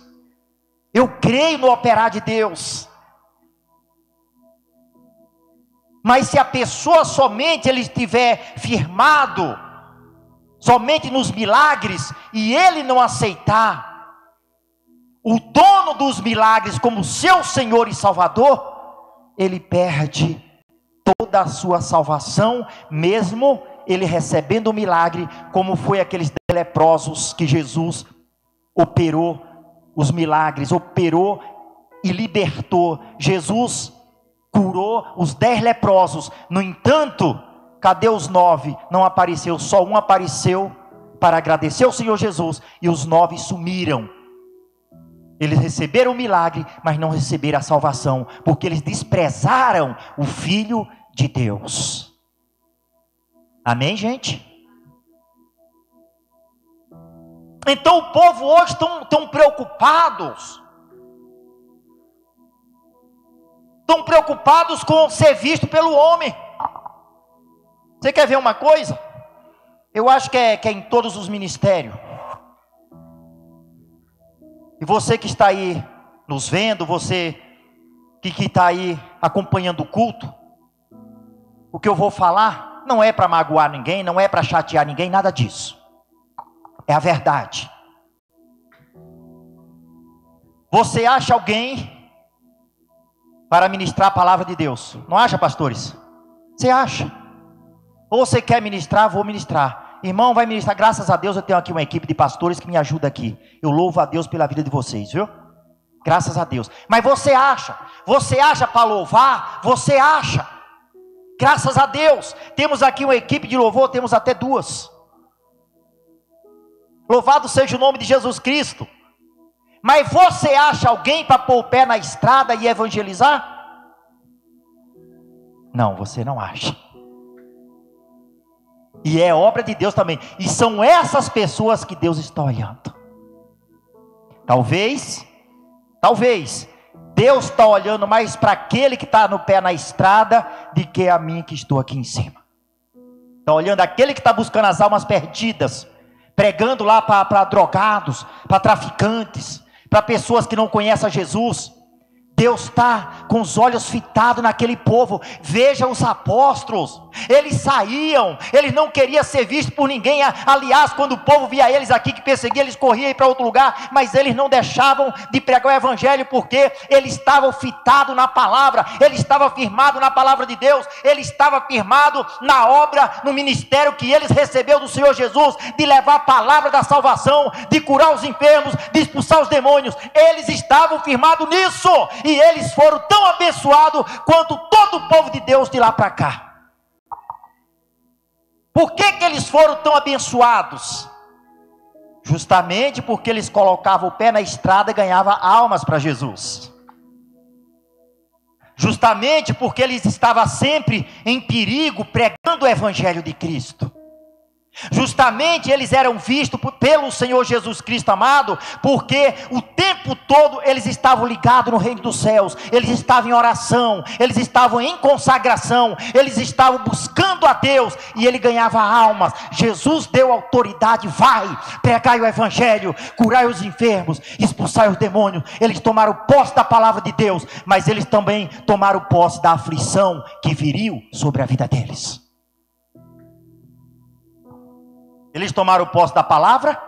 Eu creio no operar de Deus. Mas se a pessoa somente ele estiver firmado somente nos milagres e ele não aceitar o dono dos milagres como seu Senhor e Salvador, ele perde toda a sua salvação, mesmo ele recebendo o milagre, como foi aqueles leprosos que Jesus operou os milagres, operou e libertou. Jesus curou os dez leprosos. No entanto, cadê os nove? Não apareceu, só um apareceu para agradecer ao Senhor Jesus e os nove sumiram. Eles receberam o milagre, mas não receberam a salvação, porque eles desprezaram o Filho de Deus. Amém, gente? Então o povo hoje estão tão preocupados. Estão preocupados com ser visto pelo homem. Você quer ver uma coisa? Eu acho que é, que é em todos os ministérios. E você que está aí nos vendo, você que está aí acompanhando o culto, o que eu vou falar não é para magoar ninguém, não é para chatear ninguém, nada disso. É a verdade. Você acha alguém para ministrar a palavra de Deus? Não acha, pastores? Você acha? Ou você quer ministrar, vou ministrar. Irmão, vai ministrar. Graças a Deus eu tenho aqui uma equipe de pastores que me ajuda aqui. Eu louvo a Deus pela vida de vocês, viu? Graças a Deus. Mas você acha? Você acha para louvar? Você acha? Graças a Deus. Temos aqui uma equipe de louvor, temos até duas. Louvado seja o nome de Jesus Cristo. Mas você acha alguém para pôr o pé na estrada e evangelizar? Não, você não acha. E é obra de Deus também. E são essas pessoas que Deus está olhando. Talvez, talvez, Deus está olhando mais para aquele que está no pé na estrada do que a mim que estou aqui em cima. Está olhando aquele que está buscando as almas perdidas, pregando lá para drogados, para traficantes, para pessoas que não conhecem a Jesus. Deus está com os olhos fitados naquele povo. Veja os apóstolos, eles saíam, eles não queriam ser vistos por ninguém. Aliás, quando o povo via eles aqui que perseguia, eles corriam para outro lugar, mas eles não deixavam de pregar o evangelho porque eles estavam fitados na palavra, ele estava firmado na palavra de Deus, ele estava firmado na obra, no ministério que eles receberam do Senhor Jesus, de levar a palavra da salvação, de curar os enfermos, de expulsar os demônios. Eles estavam firmados nisso e eles foram tão abençoados quanto todo o povo de Deus de lá para cá. Por que, que eles foram tão abençoados? Justamente porque eles colocavam o pé na estrada e ganhavam almas para Jesus. Justamente porque eles estavam sempre em perigo pregando o Evangelho de Cristo. Justamente eles eram vistos pelo Senhor Jesus Cristo amado, porque o tempo todo eles estavam ligados no reino dos céus, eles estavam em oração, eles estavam em consagração, eles estavam buscando a Deus e ele ganhava almas. Jesus deu autoridade, vai, pregai o evangelho, curai os enfermos, expulsai os demônios. Eles tomaram posse da palavra de Deus, mas eles também tomaram posse da aflição que viriu sobre a vida deles. Eles tomaram posse da palavra,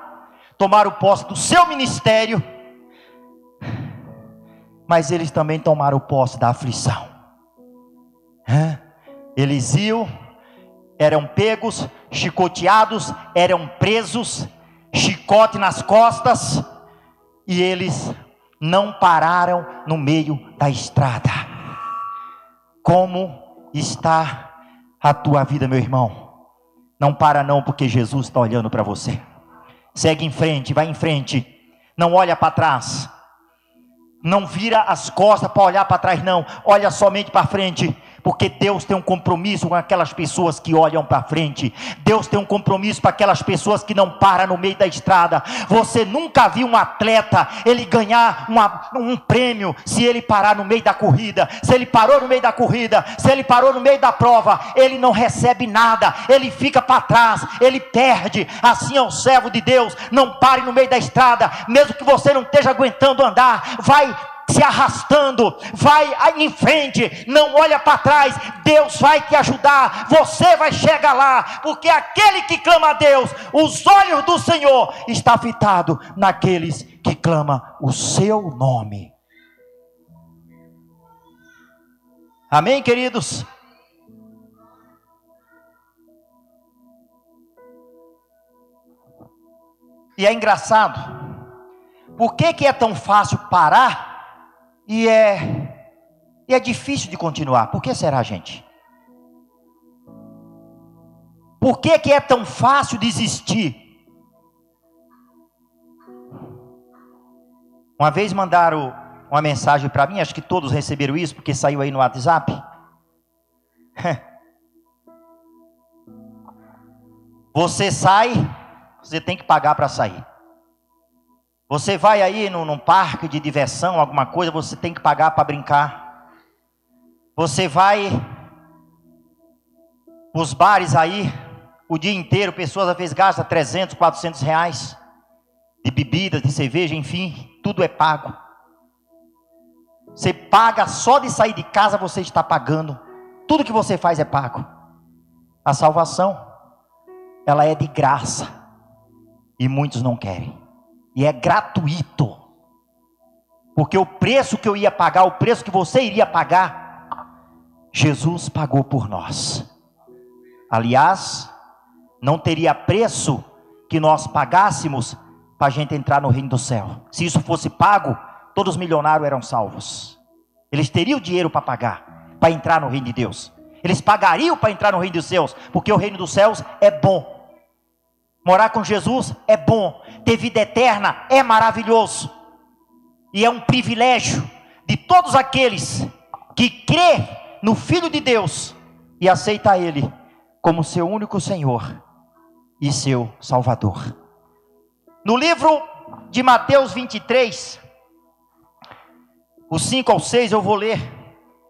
tomaram posse do seu ministério, mas eles também tomaram posse da aflição. Eles iam, eram pegos, chicoteados, eram presos, chicote nas costas, e eles não pararam no meio da estrada. Como está a tua vida, meu irmão? Não para não, porque Jesus está olhando para você. Segue em frente, vai em frente. Não olha para trás. Não vira as costas para olhar para trás, não. Olha somente para frente porque Deus tem um compromisso com aquelas pessoas que olham para frente. Deus tem um compromisso para aquelas pessoas que não param no meio da estrada. Você nunca viu um atleta ele ganhar uma, um prêmio se ele parar no meio da corrida. Se ele parou no meio da corrida, se ele parou no meio da prova, ele não recebe nada. Ele fica para trás, ele perde. Assim é o servo de Deus. Não pare no meio da estrada, mesmo que você não esteja aguentando andar. Vai se arrastando, vai em frente, não olha para trás, Deus vai te ajudar, você vai chegar lá, porque aquele que clama a Deus, os olhos do Senhor está fitado naqueles que clama o seu nome. Amém, queridos? E é engraçado, por que, que é tão fácil parar e é, e é difícil de continuar. Por que será, gente? Por que, que é tão fácil desistir? Uma vez mandaram uma mensagem para mim, acho que todos receberam isso, porque saiu aí no WhatsApp. Você sai, você tem que pagar para sair. Você vai aí num, num parque de diversão, alguma coisa, você tem que pagar para brincar. Você vai os bares aí, o dia inteiro, pessoas às vezes gastam 300, 400 reais de bebidas, de cerveja, enfim, tudo é pago. Você paga só de sair de casa, você está pagando. Tudo que você faz é pago. A salvação, ela é de graça. E muitos não querem. E é gratuito. Porque o preço que eu ia pagar, o preço que você iria pagar, Jesus pagou por nós. Aliás, não teria preço que nós pagássemos para a gente entrar no reino do céu. Se isso fosse pago, todos os milionários eram salvos. Eles teriam dinheiro para pagar, para entrar no reino de Deus. Eles pagariam para entrar no reino dos céus, porque o reino dos céus é bom. Morar com Jesus é bom. Ter vida eterna é maravilhoso. E é um privilégio de todos aqueles que crê no Filho de Deus e aceita Ele como seu único Senhor e seu Salvador. No livro de Mateus 23, os 5 ao 6 eu vou ler.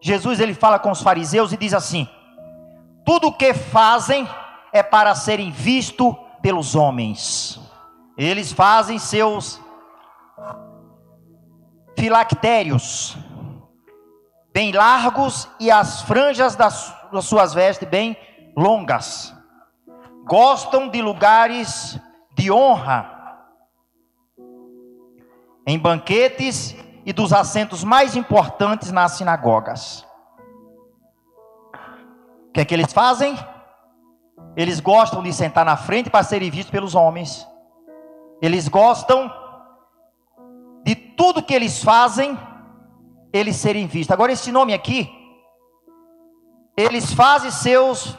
Jesus ele fala com os fariseus e diz assim: Tudo o que fazem é para serem vistos pelos homens. Eles fazem seus filactérios bem largos e as franjas das, suas vestes bem longas. Gostam de lugares de honra em banquetes e dos assentos mais importantes nas sinagogas. O que é que eles fazem? Eles gostam de sentar na frente para serem vistos pelos homens. Eles gostam de tudo que eles fazem, eles serem vistos. Agora, esse nome aqui, eles fazem seus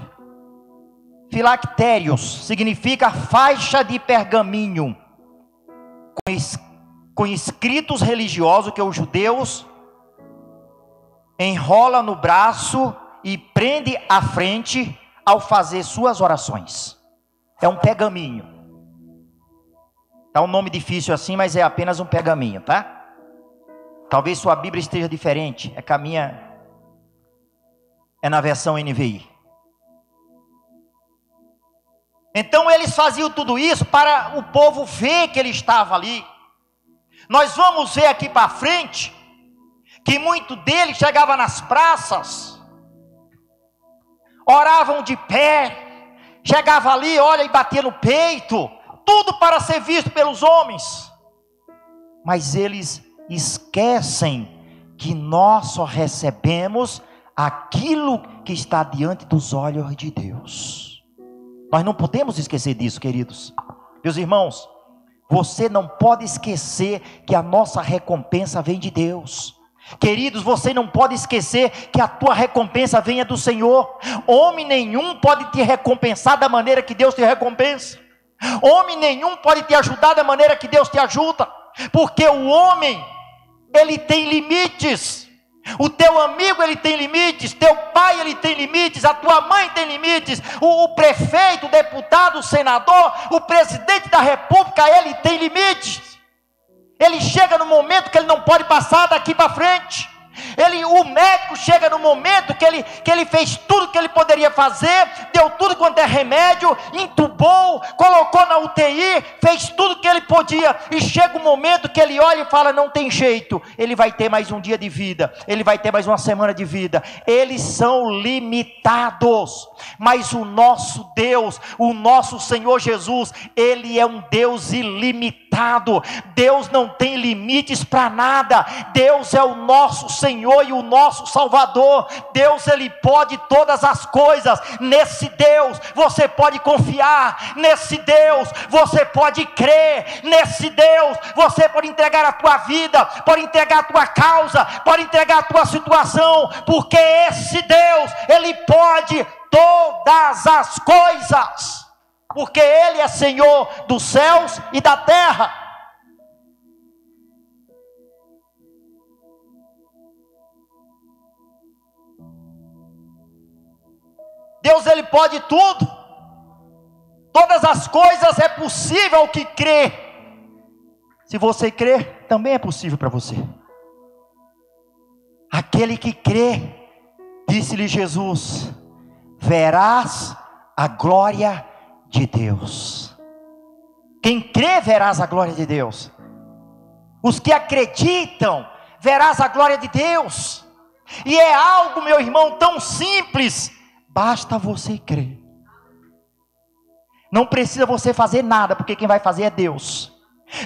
filactérios, significa faixa de pergaminho, com com escritos religiosos que os judeus enrola no braço e prende à frente ao fazer suas orações. É um pergaminho. Tá um nome difícil assim, mas é apenas um pergaminho, tá? Talvez sua Bíblia esteja diferente. É que a minha é na versão NVI. Então eles faziam tudo isso para o povo ver que ele estava ali. Nós vamos ver aqui para frente que muito deles chegava nas praças, oravam de pé, chegava ali, olha e batia no peito, tudo para ser visto pelos homens. Mas eles esquecem que nós só recebemos aquilo que está diante dos olhos de Deus. Nós não podemos esquecer disso, queridos. Meus irmãos, você não pode esquecer que a nossa recompensa vem de Deus. Queridos, você não pode esquecer que a tua recompensa venha do Senhor. Homem nenhum pode te recompensar da maneira que Deus te recompensa. Homem nenhum pode te ajudar da maneira que Deus te ajuda. Porque o homem, ele tem limites. O teu amigo ele tem limites, teu pai ele tem limites, a tua mãe tem limites, o, o, prefeito, o deputado, o senador, o presidente da república, ele tem limites. Ele chega no momento que ele não pode passar daqui para frente. Ele, o médico chega no momento que ele, que ele fez tudo que ele poderia fazer, deu tudo quanto é remédio, entubou, colocou na UTI, fez tudo que ele podia, e chega o um momento que ele olha e fala: não tem jeito, ele vai ter mais um dia de vida, ele vai ter mais uma semana de vida. Eles são limitados, mas o nosso Deus, o nosso Senhor Jesus, ele é um Deus ilimitado. Deus não tem limites para nada. Deus é o nosso Senhor Senhor e o nosso Salvador. Deus, Ele pode todas as coisas. Nesse Deus você pode confiar. Nesse Deus você pode crer. Nesse Deus você pode entregar a tua vida, pode entregar a tua causa, pode entregar a tua situação, porque esse Deus, Ele pode todas as coisas. Porque Ele é Senhor dos céus e da terra. Deus ele pode tudo. Todas as coisas é possível que crê. Se você crê, também é possível para você. Aquele que crê, disse-lhe Jesus: verás a glória de Deus. Quem crê, verás a glória de Deus. Os que acreditam, verás a glória de Deus. E é algo, meu irmão, tão simples, basta você crer. Não precisa você fazer nada, porque quem vai fazer é Deus.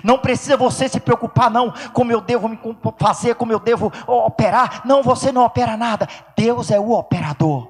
Não precisa você se preocupar, não, como eu devo me fazer, como eu devo operar. Não, você não opera nada. Deus é o operador.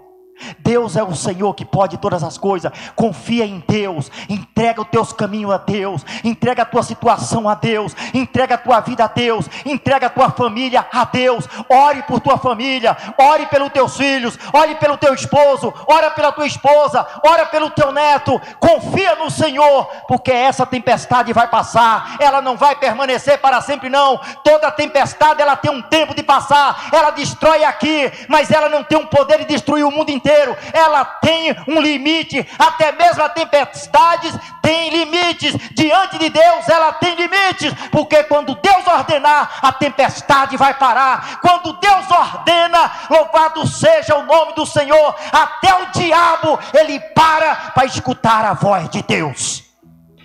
Deus é o Senhor que pode todas as coisas. Confia em Deus. Entrega os teus caminhos a Deus. Entrega a tua situação a Deus. Entrega a tua vida a Deus. Entrega a tua família a Deus. Ore por tua família. Ore pelos teus filhos. Ore pelo teu esposo. Ora pela tua esposa. Ora pelo teu neto. Confia no Senhor, porque essa tempestade vai passar. Ela não vai permanecer para sempre não. Toda tempestade ela tem um tempo de passar. Ela destrói aqui, mas ela não tem um poder de destruir o mundo inteiro inteiro, ela tem um limite, até mesmo a tempestades tem limites, diante de Deus ela tem limites, porque quando Deus ordenar, a tempestade vai parar, quando Deus ordena, louvado seja o nome do Senhor, até o diabo ele para para escutar a voz de Deus.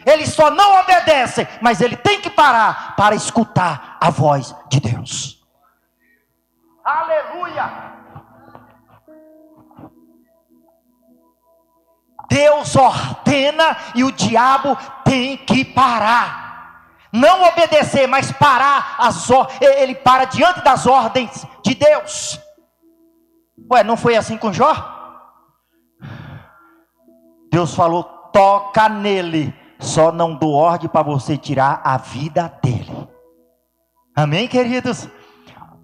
Ele só não obedece, mas ele tem que parar para escutar a voz de Deus. Aleluia! Deus ordena e o diabo tem que parar. Não obedecer, mas parar as ele para diante das ordens de Deus. Ué, não foi assim com Jó? Deus falou: toca nele, só não dou ordem para você tirar a vida dele. Amém, queridos?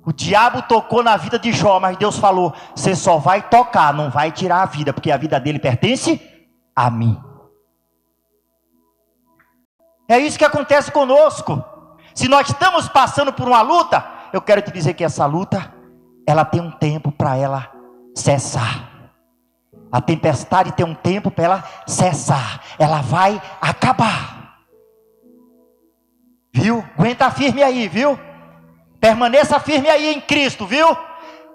O diabo tocou na vida de Jó, mas Deus falou: você só vai tocar, não vai tirar a vida, porque a vida dele pertence a mim. É isso que acontece conosco. Se nós estamos passando por uma luta, eu quero te dizer que essa luta, ela tem um tempo para ela cessar. A tempestade tem um tempo para ela cessar. Ela vai acabar. Viu? Aguenta firme aí, viu? Permaneça firme aí em Cristo, viu?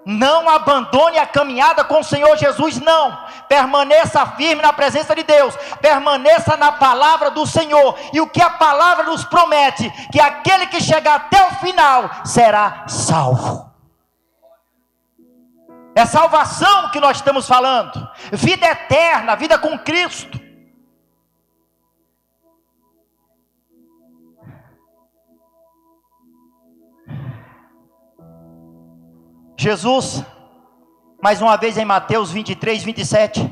Não abandone a caminhada com o Senhor Jesus, não. Permaneça firme na presença de Deus. Permaneça na palavra do Senhor. E o que a palavra nos promete: que aquele que chegar até o final será salvo. É salvação que nós estamos falando. Vida eterna, vida com Cristo. Jesus, mais uma vez em Mateus 23, 27.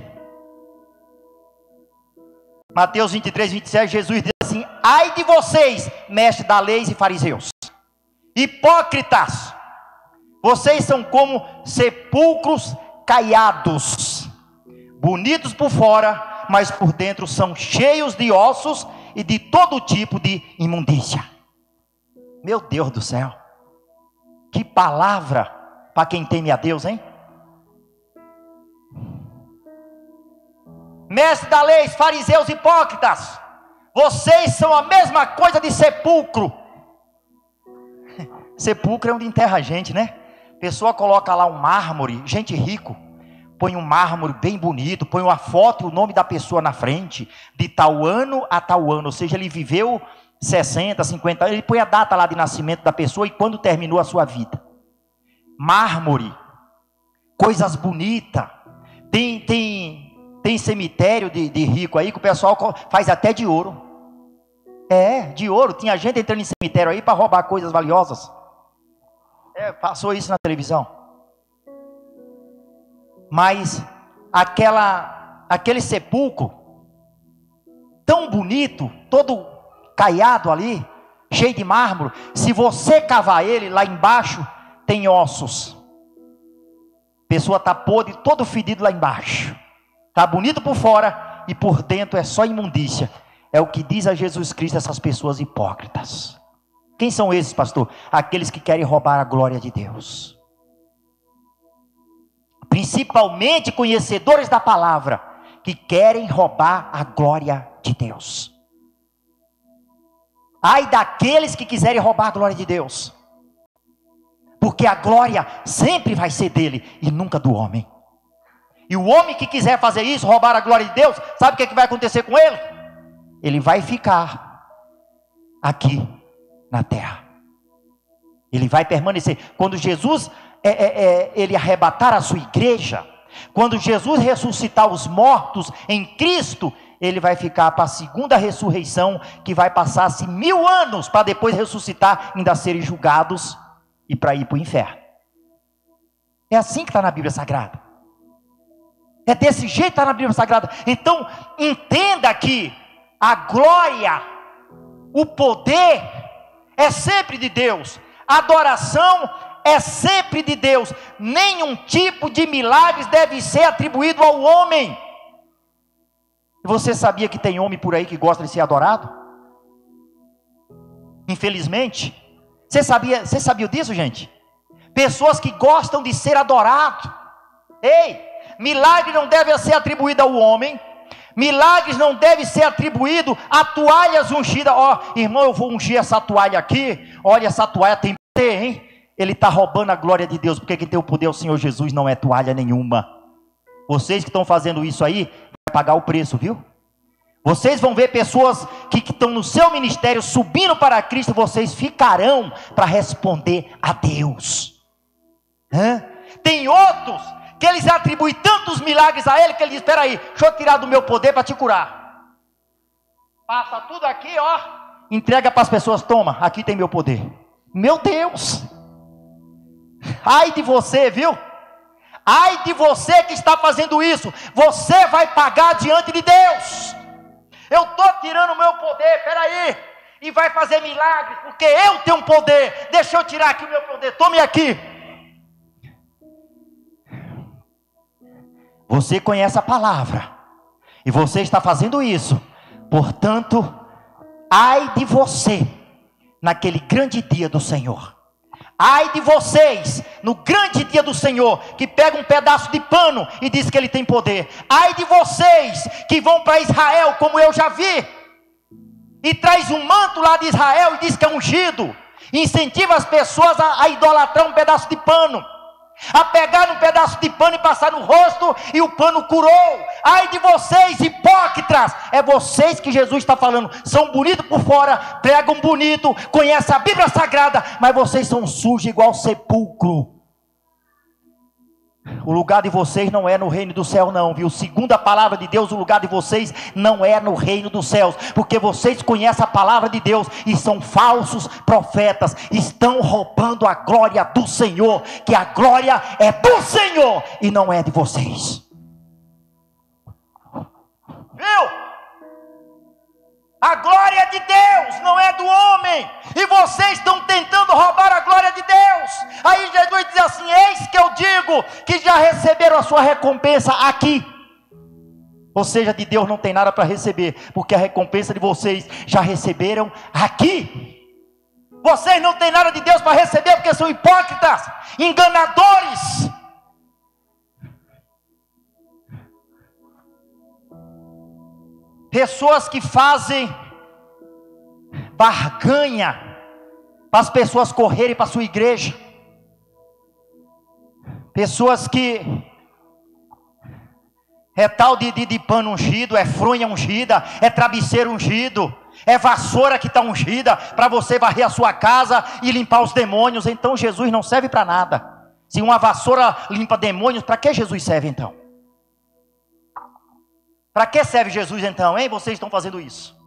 Mateus 23, 27, Jesus diz assim: Ai de vocês, mestres da lei e fariseus, hipócritas, vocês são como sepulcros caiados, bonitos por fora, mas por dentro são cheios de ossos e de todo tipo de imundícia. Meu Deus do céu, que palavra para quem teme a Deus, hein? Mestre da lei, fariseus hipócritas, vocês são a mesma coisa de sepulcro. Sepulcro é onde enterra a gente, né? Pessoa coloca lá um mármore, gente rico, põe um mármore bem bonito, põe uma foto e o nome da pessoa na frente, de tal ano a tal ano, ou seja, ele viveu 60, 50 anos, ele põe a data lá de nascimento da pessoa e quando terminou a sua vida mármore, coisas bonitas. Tem, tem, tem cemitério de, de rico aí que o pessoal faz até de ouro. É, de ouro. Tinha gente entrando em cemitério aí para roubar coisas valiosas. É, passou isso na televisão. Mas aquela, aquele sepulcro tão bonito, todo caiado ali, cheio de mármore, se você cavar ele lá embaixo, tem ossos. Pessoa está podre, todo fedido lá embaixo. Está bonito por fora e por dentro é só imundícia. É o que diz a Jesus Cristo essas pessoas hipócritas. Quem são esses, pastor? Aqueles que querem roubar a glória de Deus. Principalmente conhecedores da palavra, que querem roubar a glória de Deus. Ai daqueles que quiserem roubar a glória de Deus porque a glória sempre vai ser dele e nunca do homem. E o homem que quiser fazer isso, roubar a glória de Deus, sabe o que, é que vai acontecer com ele? Ele vai ficar aqui na terra. Ele vai permanecer. Quando Jesus é, é, é, ele arrebatar a sua igreja, quando Jesus ressuscitar os mortos em Cristo, ele vai ficar para a segunda ressurreição, que vai passar-se mil anos para depois ressuscitar, ainda serem julgados e para ir para o inferno. É assim que está na Bíblia Sagrada. É desse jeito que está na Bíblia Sagrada. Então, entenda que a glória, o poder, é sempre de Deus. A adoração é sempre de Deus. Nenhum tipo de milagres deve ser atribuído ao homem. Você sabia que tem homem por aí que gosta de ser adorado? Infelizmente. Você sabia, você sabia disso, gente? Pessoas que gostam de ser adorado. Ei, milagre não deve ser atribuído ao homem. Milagres não deve ser atribuído a toalhas ungidas. Ó, oh, irmão, eu vou ungir essa toalha aqui. Olha, essa toalha tem poder, hein? Ele está roubando a glória de Deus, porque quem tem o poder é o Senhor Jesus, não é toalha nenhuma. Vocês que estão fazendo isso aí, vai pagar o preço, viu? Vocês vão ver pessoas que, que estão no seu ministério subindo para Cristo, vocês ficarão para responder a Deus. Hã? Tem outros que eles atribuem tantos milagres a Ele que Ele diz: Espera aí, deixa eu tirar do meu poder para te curar. Passa tudo aqui, ó, entrega para as pessoas: Toma, aqui tem meu poder. Meu Deus, ai de você, viu? Ai de você que está fazendo isso, você vai pagar diante de Deus. Eu estou tirando o meu poder, peraí, e vai fazer milagres, porque eu tenho um poder. Deixa eu tirar aqui o meu poder, tome aqui. Você conhece a palavra, e você está fazendo isso, portanto, ai de você, naquele grande dia do Senhor. Ai de vocês, no grande dia do Senhor, que pega um pedaço de pano e diz que ele tem poder. Ai de vocês que vão para Israel, como eu já vi, e traz um manto lá de Israel e diz que é ungido. Incentiva as pessoas a, a idolatrar um pedaço de pano a pegar um pedaço de pano e passar no rosto, e o pano curou. Ai de vocês, hipócritas! É vocês que Jesus está falando. São bonitos por fora, pregam bonito, conhecem a Bíblia Sagrada, mas vocês são sujos igual sepulcro. O lugar de vocês não é no reino do céu, não, viu? Segundo a palavra de Deus, o lugar de vocês não é no reino dos céus, porque vocês conhecem a palavra de Deus e são falsos profetas, estão roubando a glória do Senhor, que a glória é do Senhor e não é de vocês. Viu? A glória de Deus, não é do homem. E vocês estão tentando roubar a glória de Deus. Aí Jesus diz assim: Eis que eu digo que já receberam a sua recompensa aqui. Ou seja, de Deus não tem nada para receber, porque a recompensa de vocês já receberam aqui. Vocês não têm nada de Deus para receber, porque são hipócritas, enganadores. Pessoas que fazem barganha para as pessoas correrem para sua igreja, pessoas que é tal de, de, de pano ungido, é fronha ungida, é travesseiro ungido, é vassoura que está ungida para você varrer a sua casa e limpar os demônios. Então Jesus não serve para nada. Se uma vassoura limpa demônios, para que Jesus serve então? Para que serve Jesus então, hein? Vocês estão fazendo isso.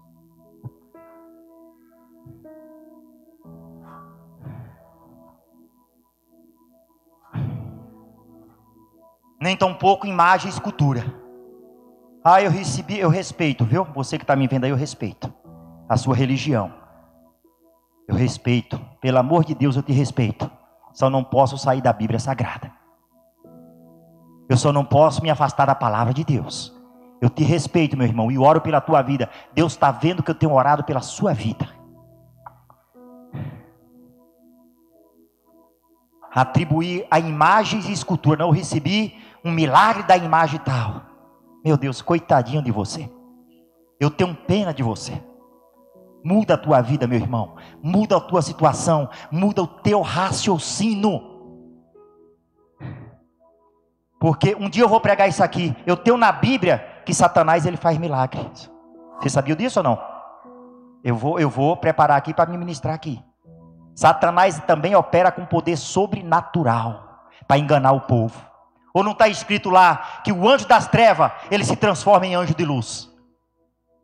Nem tão pouco imagem e escultura. Ah, eu recebi, eu respeito, viu? Você que está me vendo aí, eu respeito a sua religião. Eu respeito, pelo amor de Deus, eu te respeito. Só não posso sair da Bíblia Sagrada. Eu só não posso me afastar da palavra de Deus. Eu te respeito, meu irmão, e oro pela tua vida. Deus está vendo que eu tenho orado pela sua vida. Atribuir a imagens e escultura. Não, eu recebi um milagre da imagem tal. Meu Deus, coitadinho de você. Eu tenho pena de você. Muda a tua vida, meu irmão. Muda a tua situação. Muda o teu raciocínio. Porque um dia eu vou pregar isso aqui. Eu tenho na Bíblia que Satanás ele faz milagres. Você sabia disso ou não? Eu vou, eu vou preparar aqui para me ministrar aqui. Satanás também opera com poder sobrenatural para enganar o povo. Ou não está escrito lá que o anjo das trevas ele se transforma em anjo de luz?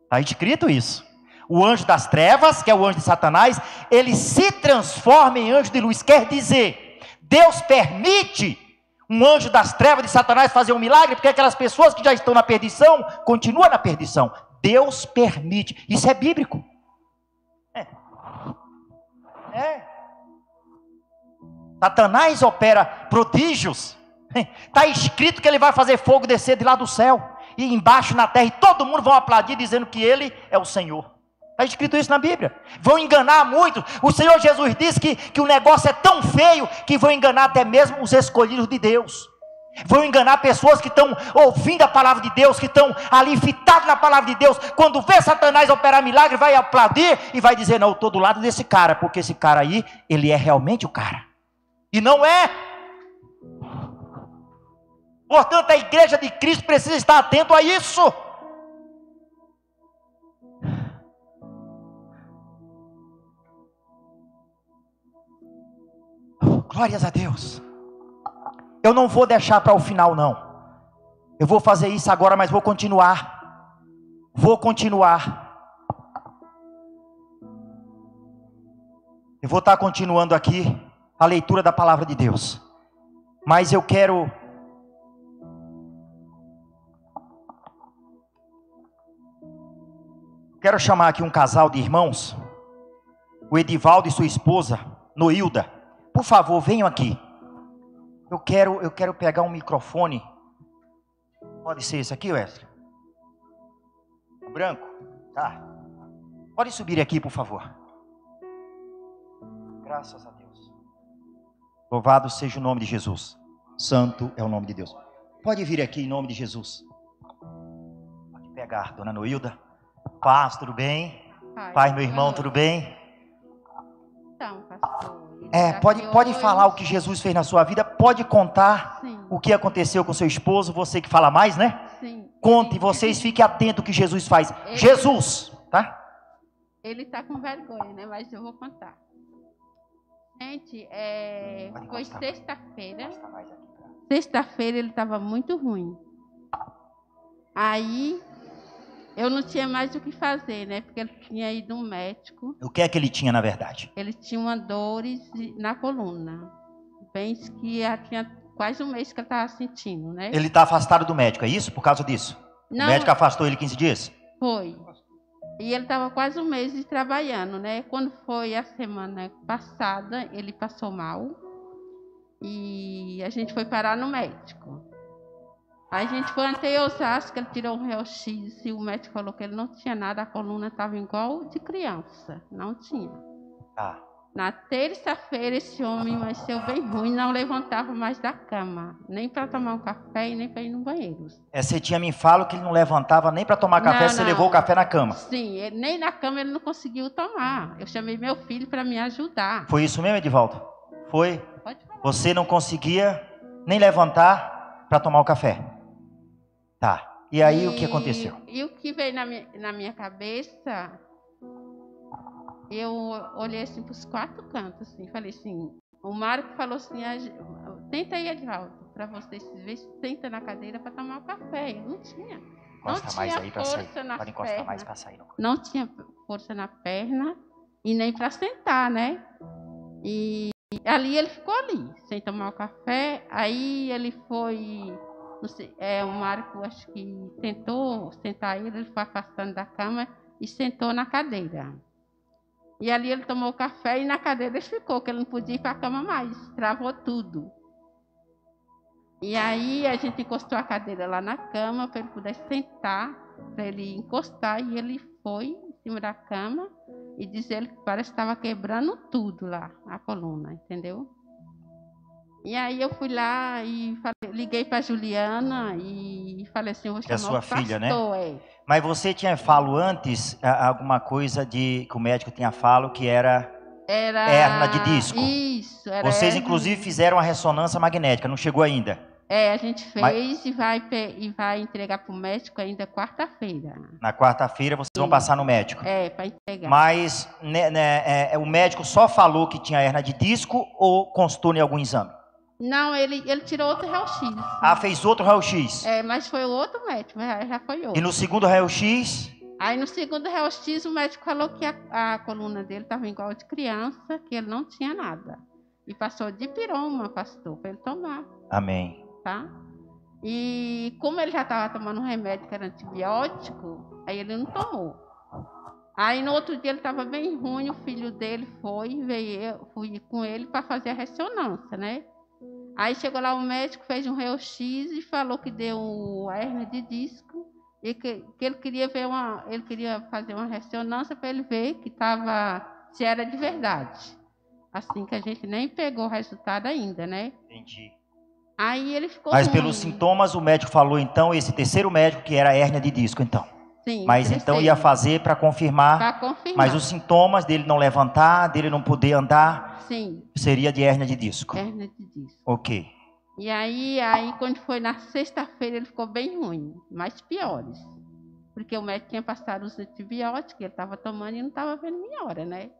Está escrito isso. O anjo das trevas, que é o anjo de Satanás, ele se transforma em anjo de luz. Quer dizer, Deus permite um anjo das trevas de Satanás fazer um milagre, porque aquelas pessoas que já estão na perdição continuam na perdição. Deus permite. Isso é bíblico. É. é. Satanás opera prodígios. Está escrito que ele vai fazer fogo descer de lá do céu e embaixo na terra, e todo mundo vão aplaudir dizendo que ele é o Senhor. Está escrito isso na Bíblia. Vão enganar muito. O Senhor Jesus disse que, que o negócio é tão feio que vão enganar até mesmo os escolhidos de Deus. Vão enganar pessoas que estão ouvindo a palavra de Deus, que estão ali fitadas na palavra de Deus. Quando vê Satanás operar milagre, vai aplaudir e vai dizer: Não, eu estou do lado desse cara, porque esse cara aí, ele é realmente o cara. E não é. Portanto, a igreja de Cristo precisa estar atento a isso. Glórias a Deus. Eu não vou deixar para o final, não. Eu vou fazer isso agora, mas vou continuar. Vou continuar. Eu vou estar continuando aqui a leitura da palavra de Deus. Mas eu quero. Quero chamar aqui um casal de irmãos, o Edivaldo e sua esposa, Noilda. Por favor, venham aqui. Eu quero, eu quero pegar um microfone. Pode ser esse aqui, Wesley? O branco? Tá. Pode subir aqui, por favor. Graças a Deus. Louvado seja o nome de Jesus. Santo é o nome de Deus. Pode vir aqui em nome de Jesus. Pode pegar, dona Noilda. Paz, tudo bem? Pai, Pai, meu irmão, tudo bem? Então, pastor. É, tá pode, pode falar o que Jesus fez na sua vida, pode contar Sim, o que aconteceu com seu esposo, você que fala mais, né? sim. Conte, vocês fiquem atentos o que Jesus faz. Ele- Jesus, tá? Ele está com vergonha, né? Mas eu vou contar. Gente, é, Pode foi sexta-feira. Sexta-feira ele estava muito ruim. Aí eu não tinha mais o que fazer, né? Porque ele tinha ido um médico. O que é que ele tinha na verdade? Ele tinha uma dores na coluna. Bem que já tinha quase um mês que ele estava sentindo, né? Ele está afastado do médico, é isso? Por causa disso? Não, O médico afastou ele 15 dias? Foi. E ele estava quase um mês trabalhando, né? Quando foi a semana passada, ele passou mal e a gente foi parar no médico. Aí a gente foi até Osasco, ele tirou um raio-x e o médico falou que ele não tinha nada, a coluna estava igual de criança, não tinha. Tá. Na terça-feira, esse homem amanheceu bem ruim, não levantava mais da cama, nem para tomar um café e nem para ir no banheiro. É, você tinha me falo que ele não levantava nem para tomar café, Não, você não. levou o café na cama. Sim, ele- nem na cama ele não conseguiu tomar. Eu chamei meu filho para me ajudar. Foi isso mesmo, Edivaldo? Foi? Pode falar. Você não conseguia nem levantar para tomar o café. Tá. E aí o que E- aconteceu? E o que veio na minha, na minha cabeça, eu olhei assim para os quatro cantos, assim, falei assim, o Marco falou assim, "Ah, tenta aí, Edvaldo, para você se ver, senta na cadeira para tomar o café. Eu não tinha. Encosta não mais tinha aí para sair. força nas Pode encostar mais pernas. para sair. não. não tinha força na perna e nem para sentar, né? E ali ele ficou ali, sem tomar o café. Aí ele foi, sei, é, o Marco acho que tentou sentar ele, ele foi afastando da cama e sentou na cadeira. E ali ele tomou café e na cadeira ele ficou, que ele não podia ir para a cama mais, travou tudo. E aí a gente encostou a cadeira lá na cama para ele poder sentar, para ele encostar, e ele foi em cima da cama e diz ele que parece que estava quebrando tudo lá, a coluna, entendeu? E aí eu fui lá e falei- liguei para Juliana e falei assim, eu vou Que é chamar sua filha, né? pastor, é. Mas você tinha falo antes a- alguma coisa de que o médico tinha falo que era Era Hérnia de disco. Isso, era vocês hérnia inclusive fizeram a ressonância magnética, não chegou ainda. É, a gente fez Mas- e, vai, e vai entregar para o médico ainda quarta-feira. Na quarta-feira vocês vão Sim. passar no médico. É, para entregar. Mas né, né, é, o médico só falou que tinha hernia de disco ou constou em algum exame? Não, ele, ele tirou outro raio-x. Ah, fez outro raio-x. É, mas foi o outro médico, já, já foi outro. E no segundo raio-x, Aí no segundo raio-x o médico falou que a, a coluna dele estava igual de criança, que ele não tinha nada. E passou de piroma, pastor, para ele tomar, amém. tá? E como ele já estava tomando um remédio que era antibiótico, aí ele não tomou. Aí no outro dia ele estava bem ruim, o filho dele foi, veio, fui com ele para fazer a ressonância, né? Aí chegou lá o médico, fez um raio-x e falou que deu uma hernia de disco e que, que ele queria ver uma, ele queria fazer uma ressonância para ele ver que tava se era de verdade. Assim que a gente nem pegou o resultado ainda, né? Entendi. Aí ele ficou Mas ruim. pelos sintomas, o médico falou então, esse terceiro médico, que era hernia de disco, então. Sim, Mas então ia fazer para confirmar. confirmar. Mas os sintomas dele não levantar, dele não poder andar, Sim, seria de hernia de disco. hernia de disco. Ok. E aí, aí quando foi na sexta-feira, ele ficou bem ruim, mais piores. Porque o médico tinha passado os antibióticos, ele estava tomando e não estava vendo minha hora, né?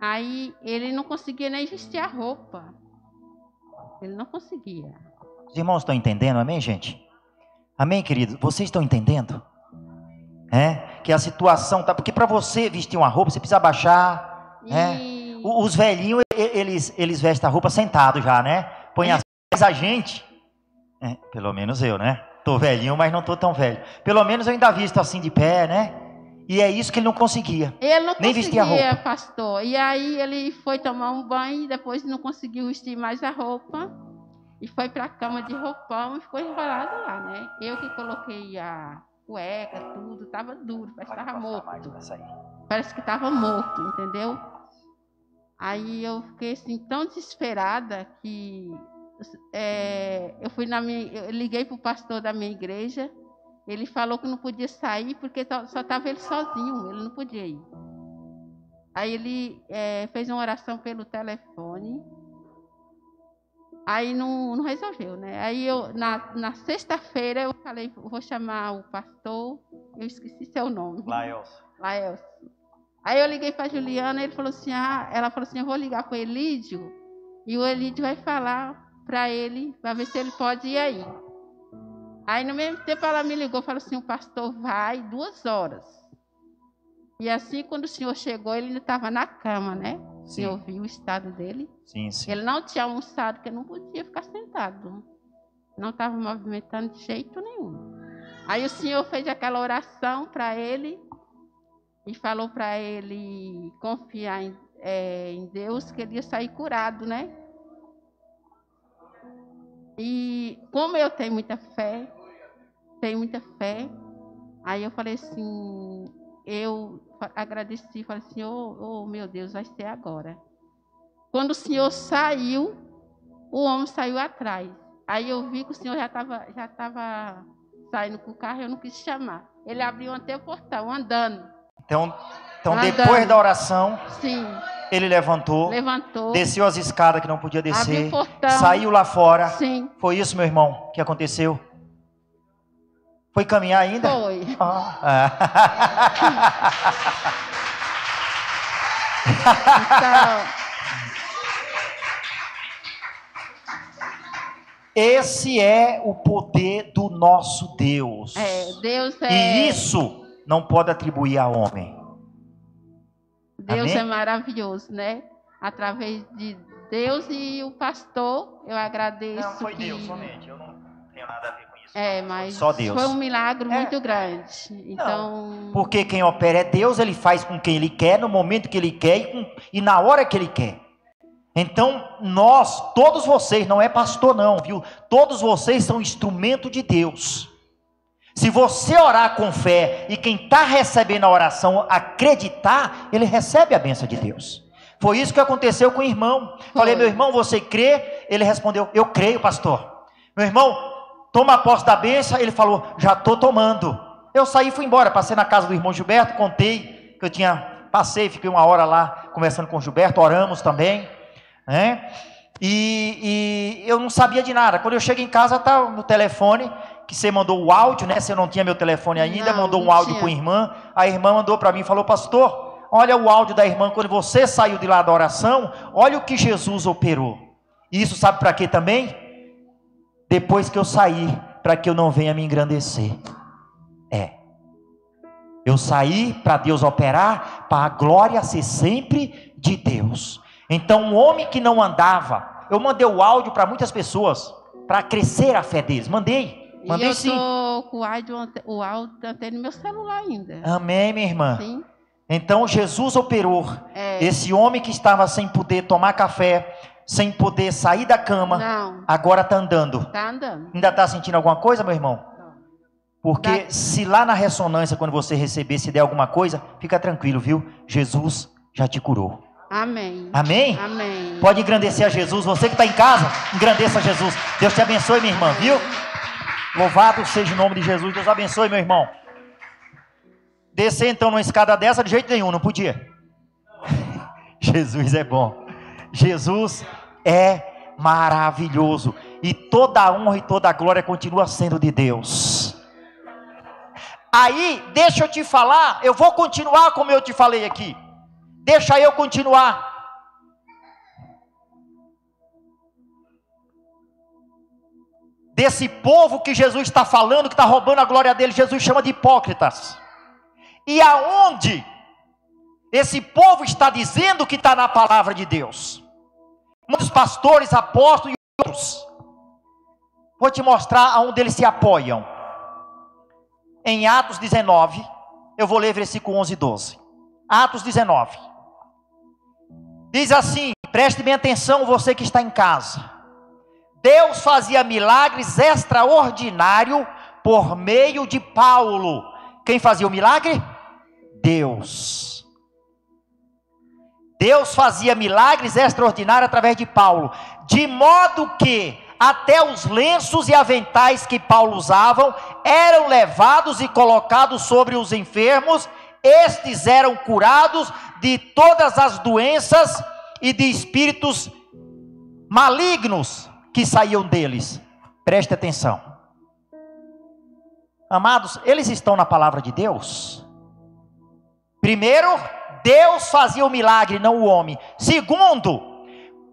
Aí ele não conseguia nem vestir a roupa. Ele não conseguia. Os irmãos estão entendendo, amém, gente? Amém, queridos? Vocês estão entendendo? É? Que a situação tá. Porque para você vestir uma roupa, você precisa baixar. É. E O- Os velhinhos, eles, eles vestem a roupa sentado já, né? Põe as. Mas a gente. é, pelo menos eu, né? Tô velhinho, mas não tô tão velho. Pelo menos eu ainda visto assim de pé, né? E é isso que ele não conseguia. ele não nem vestia conseguia, roupa. pastor. E aí ele foi tomar um banho e depois não conseguiu vestir mais a roupa. E foi para a cama de roupão e ficou enrolado lá, né? Eu que coloquei a cueca, tudo, tava duro, parece que tava morto. Parece que tava morto, entendeu? Aí eu fiquei assim tão desesperada que é, eu fui na minha, eu liguei pro pastor da minha igreja. Ele falou que não podia sair porque só estava ele sozinho, ele não podia ir. Aí ele é, fez uma oração pelo telefone. Aí não, não resolveu, né? Aí eu, na, na sexta-feira, eu falei, vou chamar o pastor, eu esqueci seu nome. Laels. Laelso. Aí eu liguei para Juliana, ele falou assim, ah, ela falou assim, eu vou ligar para o Elídio e o Elídio vai falar para ele, para ver se ele pode ir aí. Aí no mesmo tempo ela me ligou, falou assim, o pastor vai duas horas. E assim, quando o senhor chegou, ele ainda estava na cama, né? Sim. senhor viu o estado dele. Sim, sim. Ele não tinha almoçado, porque não podia ficar sentado. Não estava movimentando de jeito nenhum. Aí o senhor fez aquela oração para ele e falou para ele confiar em, eh, em Deus, que ele ia sair curado, né? E como eu tenho muita fé, tenho muita fé, aí eu falei assim, eu agradeci, falei assim, oh, meu Deus, vai ser agora. Quando o senhor saiu, o homem saiu atrás. Aí eu vi que o senhor já estava já tava saindo com o carro, eu não quis chamar. Ele abriu até o portão, andando. Então, então Andando. depois da oração, Sim, ele levantou, levantou, desceu as escadas que não podia descer, portão. saiu lá fora. Sim, Foi isso, meu irmão, que aconteceu? Foi caminhar ainda? foi. Ah. Então, Esse é o poder do nosso Deus. é, Deus é, E isso não pode atribuir a homem. Deus Amém? é maravilhoso, né? Através de Deus e o pastor, eu agradeço. que... somente. Eu não tenho nada a ver com. É, mas Só Deus. foi um milagre É, muito grande. Então, Porque quem opera é Deus, ele faz com quem ele quer, no momento que ele quer e, com- e na hora que ele quer. Então, nós, todos vocês, não é pastor não, viu? Todos vocês são instrumento de Deus. Se você orar com fé e quem está recebendo a oração acreditar, ele recebe a bênção de Deus. Foi isso que aconteceu com o irmão. Falei, meu irmão, você crê? Ele respondeu, eu creio, pastor. Meu irmão, toma posse da bênção. Ele falou, já estou tomando. Eu saí e fui embora. Passei na casa do irmão Gilberto, contei que eu tinha. Passei, fiquei uma hora lá conversando com o Gilberto, oramos também. Né? E, e eu não sabia de nada. Quando eu chego em casa, tá no telefone, que você mandou o áudio, né? Você não tinha meu telefone ainda, Não, mandou um áudio para a irmã. A irmã mandou para mim e falou: Pastor, olha o áudio da irmã quando você saiu de lá da oração, olha o que Jesus operou. E isso sabe para quê também? Depois que eu saí, para que eu não venha me engrandecer. É. Eu saí para Deus operar, para a glória ser sempre de Deus. Então, um homem que não andava, eu mandei o áudio para muitas pessoas, para crescer a fé deles. Mandei. E Mandei eu sim. tô com o áudio, o áudio até no meu celular ainda. Amém, minha irmã. Sim. Então Jesus operou. É. Esse homem que estava sem poder tomar café, sem poder sair da cama, Não, agora está andando. tá andando. Ainda está sentindo alguma coisa, meu irmão? Não. Porque Tá. se lá na ressonância, quando você receber, se der alguma coisa, fica tranquilo, viu? Jesus já te curou. Amém. Amém? Amém. Pode engrandecer a Jesus. Você que está em casa, engrandeça a Jesus. Deus te abençoe, minha irmã, viu? Louvado seja o nome de Jesus. Deus abençoe, meu irmão. Descer então numa escada dessa de jeito nenhum, não podia. Jesus é bom. Jesus é maravilhoso. E toda a honra e toda a glória continua sendo de Deus. Aí, deixa eu te falar, eu vou continuar como eu te falei aqui. Deixa eu continuar. Desse povo que Jesus está falando, que está roubando a glória dele, Jesus chama de hipócritas. E aonde esse povo está dizendo que está na palavra de Deus? Muitos pastores, apóstolos e outros. Vou te mostrar aonde eles se apoiam. Em Atos 19, eu vou ler versículo 11 e 12. Atos 19. Diz assim: preste bem atenção, você que está em casa. Deus fazia milagres extraordinários por meio de Paulo. Quem fazia o milagre? Deus. Deus fazia milagres extraordinários através de Paulo, de modo que até os lenços e aventais que Paulo usavam eram levados e colocados sobre os enfermos, estes eram curados de todas as doenças e de espíritos malignos que saíam deles. Preste atenção. Amados, eles estão na palavra de Deus. Primeiro, Deus fazia o milagre, não o homem. Segundo,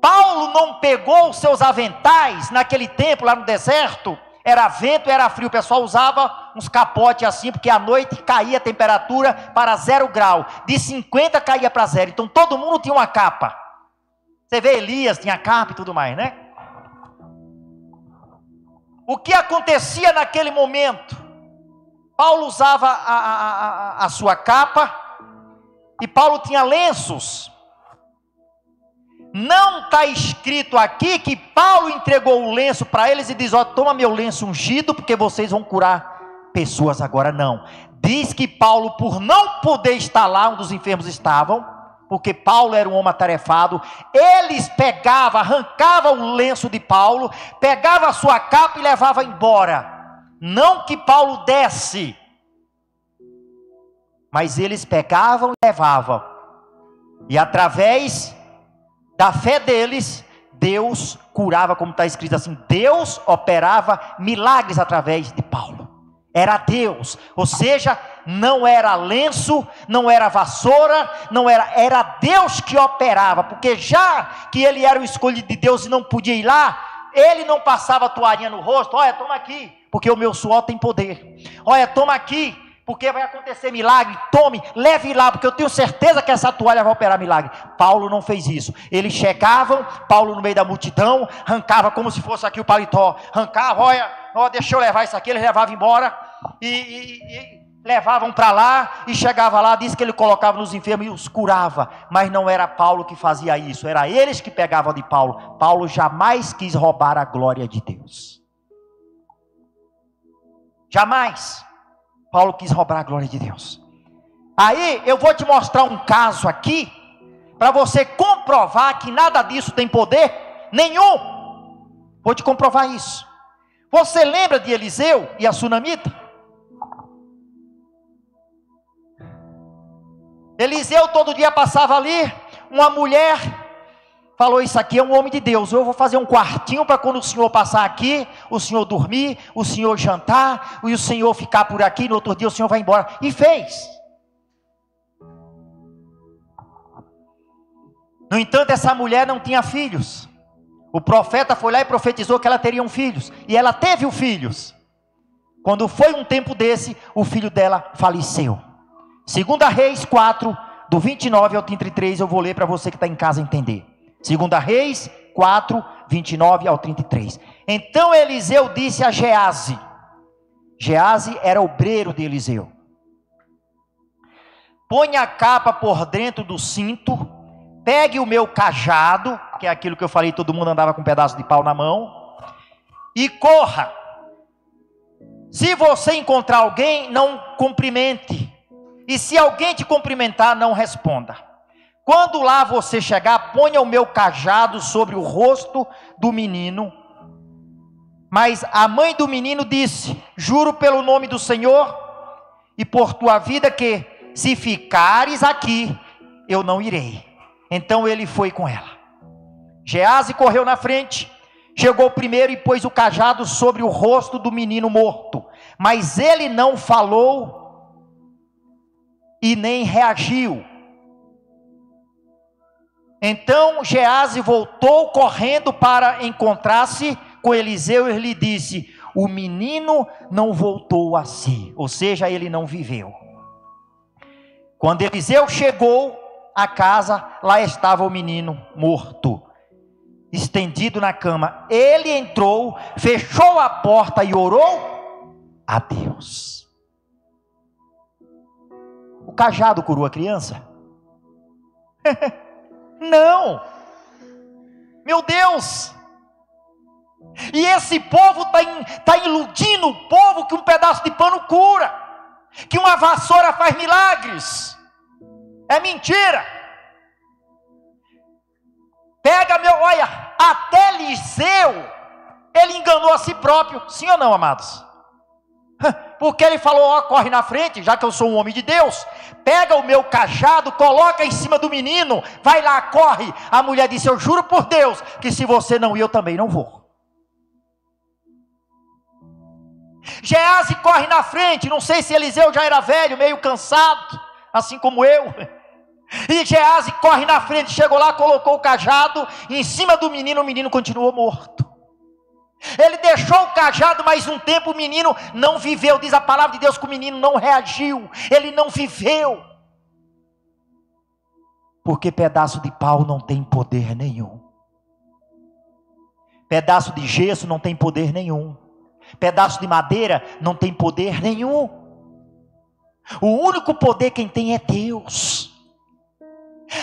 Paulo não pegou os seus aventais naquele tempo lá no deserto. Era vento, era frio. O pessoal usava uns capotes assim, porque à noite caía a temperatura para zero grau. De 50 caía para zero. Então todo mundo tinha uma capa. Você vê Elias, tinha capa e tudo mais, né? O que acontecia naquele momento? Paulo usava a, a, a, a sua capa e Paulo tinha lenços. Não está escrito aqui que Paulo entregou o lenço para eles e diz: Ó, toma meu lenço ungido, porque vocês vão curar pessoas agora. Não. Diz que Paulo, por não poder estar lá onde os enfermos estavam, porque Paulo era um homem atarefado, eles pegavam, arrancavam o lenço de Paulo, pegavam a sua capa e levavam embora. Não que Paulo desse, mas eles pegavam e levavam. E através da fé deles, Deus curava, como está escrito assim: Deus operava milagres através de Paulo. Era Deus, ou seja, não era lenço, não era vassoura, não era, era Deus que operava, porque já que ele era o escolhido de Deus e não podia ir lá, ele não passava toalhinha no rosto, olha, toma aqui, porque o meu suor tem poder. Olha, toma aqui, porque vai acontecer milagre. Tome, leve lá, porque eu tenho certeza que essa toalha vai operar milagre. Paulo não fez isso. Eles chegavam, Paulo no meio da multidão, arrancava como se fosse aqui o paletó, arrancava, olha, ó, deixa eu levar isso aqui, eles levavam embora e, e- e levavam para lá e chegava lá, disse que ele colocava nos enfermos e os curava, mas não era Paulo que fazia isso, era eles que pegavam de Paulo. Paulo jamais quis roubar a glória de Deus. Jamais. Paulo quis roubar a glória de Deus. Aí eu vou te mostrar um caso aqui, para você comprovar que nada disso tem poder nenhum. Vou te comprovar isso. Você lembra de Eliseu e a sunamita? Eliseu todo dia passava ali, uma mulher falou: Isso aqui é um homem de Deus. Eu vou fazer um quartinho para quando o senhor passar aqui, o senhor dormir, o senhor jantar, e o senhor ficar por aqui. No outro dia o senhor vai embora. E fez. No entanto, essa mulher não tinha filhos. O profeta foi lá e profetizou que ela teria um filhos. E ela teve os filhos. Quando foi um tempo desse, o filho dela faleceu. Segunda Reis 4, do 29 ao 33, eu vou ler para você que está em casa entender. Segunda Reis 4, 29 ao 33. Então Eliseu disse a Gease. Gease era obreiro de Eliseu. Põe a capa por dentro do cinto, pegue o meu cajado, que é aquilo que eu falei, todo mundo andava com um pedaço de pau na mão, e corra. Se você encontrar alguém, não cumprimente. E se alguém te cumprimentar, não responda. Quando lá você chegar, ponha o meu cajado sobre o rosto do menino. Mas a mãe do menino disse: Juro pelo nome do Senhor e por tua vida que, se ficares aqui, eu não irei. Então ele foi com ela. Gease correu na frente, chegou primeiro e pôs o cajado sobre o rosto do menino morto. Mas ele não falou e nem reagiu. Então Gease voltou correndo para encontrar-se com Eliseu e lhe disse: O menino não voltou a si, ou seja, ele não viveu. Quando Eliseu chegou à casa, lá estava o menino morto, estendido na cama. Ele entrou, fechou a porta e orou a Deus. O cajado curou a criança? Não! Meu Deus! E esse povo está tá iludindo o povo que um pedaço de pano cura, que uma vassoura faz milagres. É mentira. Pega meu, olha, até Eliseu, ele enganou a si próprio, sim ou não, amados? Porque ele falou: Ó, corre na frente, já que eu sou um homem de Deus. Pega o meu cajado, coloca em cima do menino, vai lá, corre. A mulher disse: Eu juro por Deus que se você não ir, eu também não vou. Gease corre na frente, não sei se Eliseu já era velho, meio cansado, assim como eu. E Gease corre na frente, chegou lá, colocou o cajado em cima do menino, o menino continuou morto. Ele deixou o cajado mais um tempo, o menino não viveu. Diz a palavra de Deus que o menino não reagiu, ele não viveu. Porque pedaço de pau não tem poder nenhum. Pedaço de gesso não tem poder nenhum. Pedaço de madeira não tem poder nenhum. O único poder quem tem é Deus.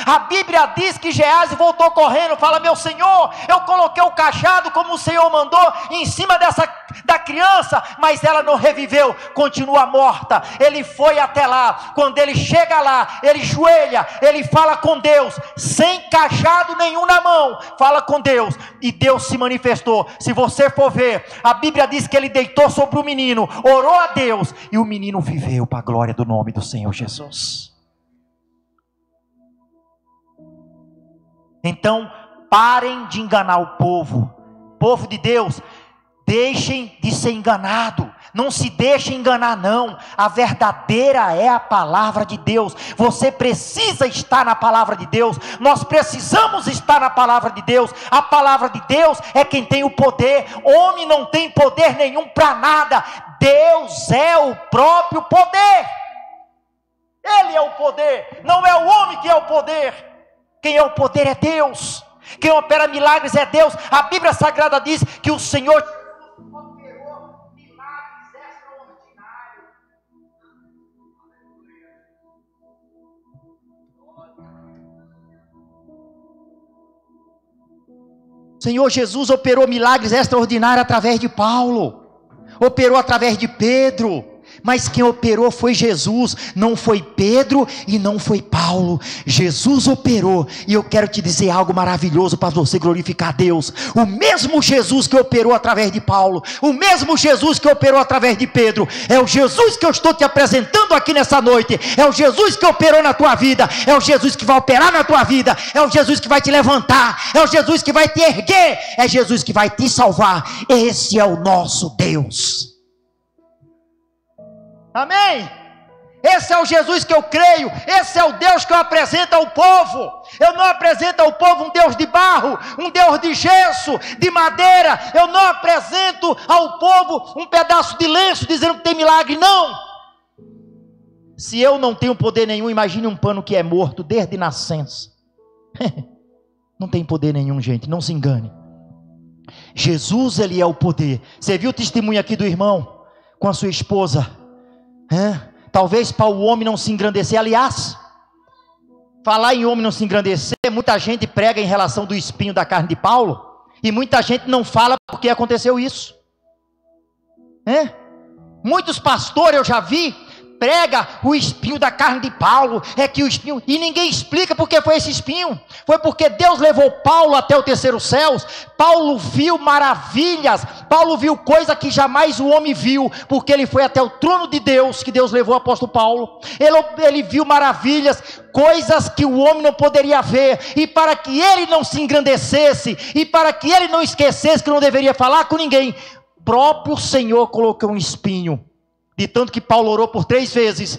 A Bíblia diz que Gease voltou correndo, fala: Meu Senhor, eu coloquei o cajado como o Senhor mandou em cima dessa da criança, mas ela não reviveu, continua morta. Ele foi até lá. Quando ele chega lá, ele joelha, ele fala com Deus, sem cajado nenhum na mão, fala com Deus, e Deus se manifestou. Se você for ver, a Bíblia diz que ele deitou sobre o menino, orou a Deus, e o menino viveu para a glória do nome do Senhor Jesus. Então, parem de enganar o povo. Povo de Deus, deixem de ser enganado. Não se deixem enganar, não. A verdadeira é a palavra de Deus. Você precisa estar na palavra de Deus. Nós precisamos estar na palavra de Deus. A palavra de Deus é quem tem o poder. Homem não tem poder nenhum para nada. Deus é o próprio poder. Ele é o poder, não é o homem que é o poder. Quem é o poder é Deus. Quem opera milagres é Deus. A Bíblia Sagrada diz que o Senhor operou milagres extraordinários. Senhor Jesus operou milagres extraordinários através de Paulo, operou através de Pedro, Mas quem operou foi Jesus, não foi Pedro e não foi Paulo. Jesus operou, e eu quero te dizer algo maravilhoso para você glorificar a Deus. O mesmo Jesus que operou através de Paulo, o mesmo Jesus que operou através de Pedro, é o Jesus que eu estou te apresentando aqui nessa noite. É o Jesus que operou na tua vida, é o Jesus que vai operar na tua vida, é o Jesus que vai te levantar, é o Jesus que vai te erguer, é Jesus que vai te salvar. Esse é o nosso Deus. Amém? Esse é o Jesus que eu creio, esse é o Deus que eu apresento ao povo. Eu não apresento ao povo um Deus de barro, um Deus de gesso, de madeira. Eu não apresento ao povo um pedaço de lenço dizendo que tem milagre, não. Se eu não tenho poder nenhum, imagine um pano que é morto desde nascença. não tem poder nenhum, gente, não se engane. Jesus, ele é o poder. Você viu o testemunho aqui do irmão com a sua esposa? É? Talvez para o homem não se engrandecer. Aliás, falar em homem não se engrandecer, muita gente prega em relação do espinho da carne de Paulo, e muita gente não fala porque aconteceu isso. É? Muitos pastores eu já vi prega o espinho da carne de Paulo, é que o espinho, e ninguém explica porque foi esse espinho. Foi porque Deus levou Paulo até o terceiro céu. Paulo viu maravilhas, Paulo viu coisa que jamais o homem viu, porque ele foi até o trono de Deus, que Deus levou o apóstolo Paulo. Ele, ele viu maravilhas, coisas que o homem não poderia ver, e para que ele não se engrandecesse, e para que ele não esquecesse que não deveria falar com ninguém, próprio Senhor colocou um espinho de tanto que Paulo orou por três vezes,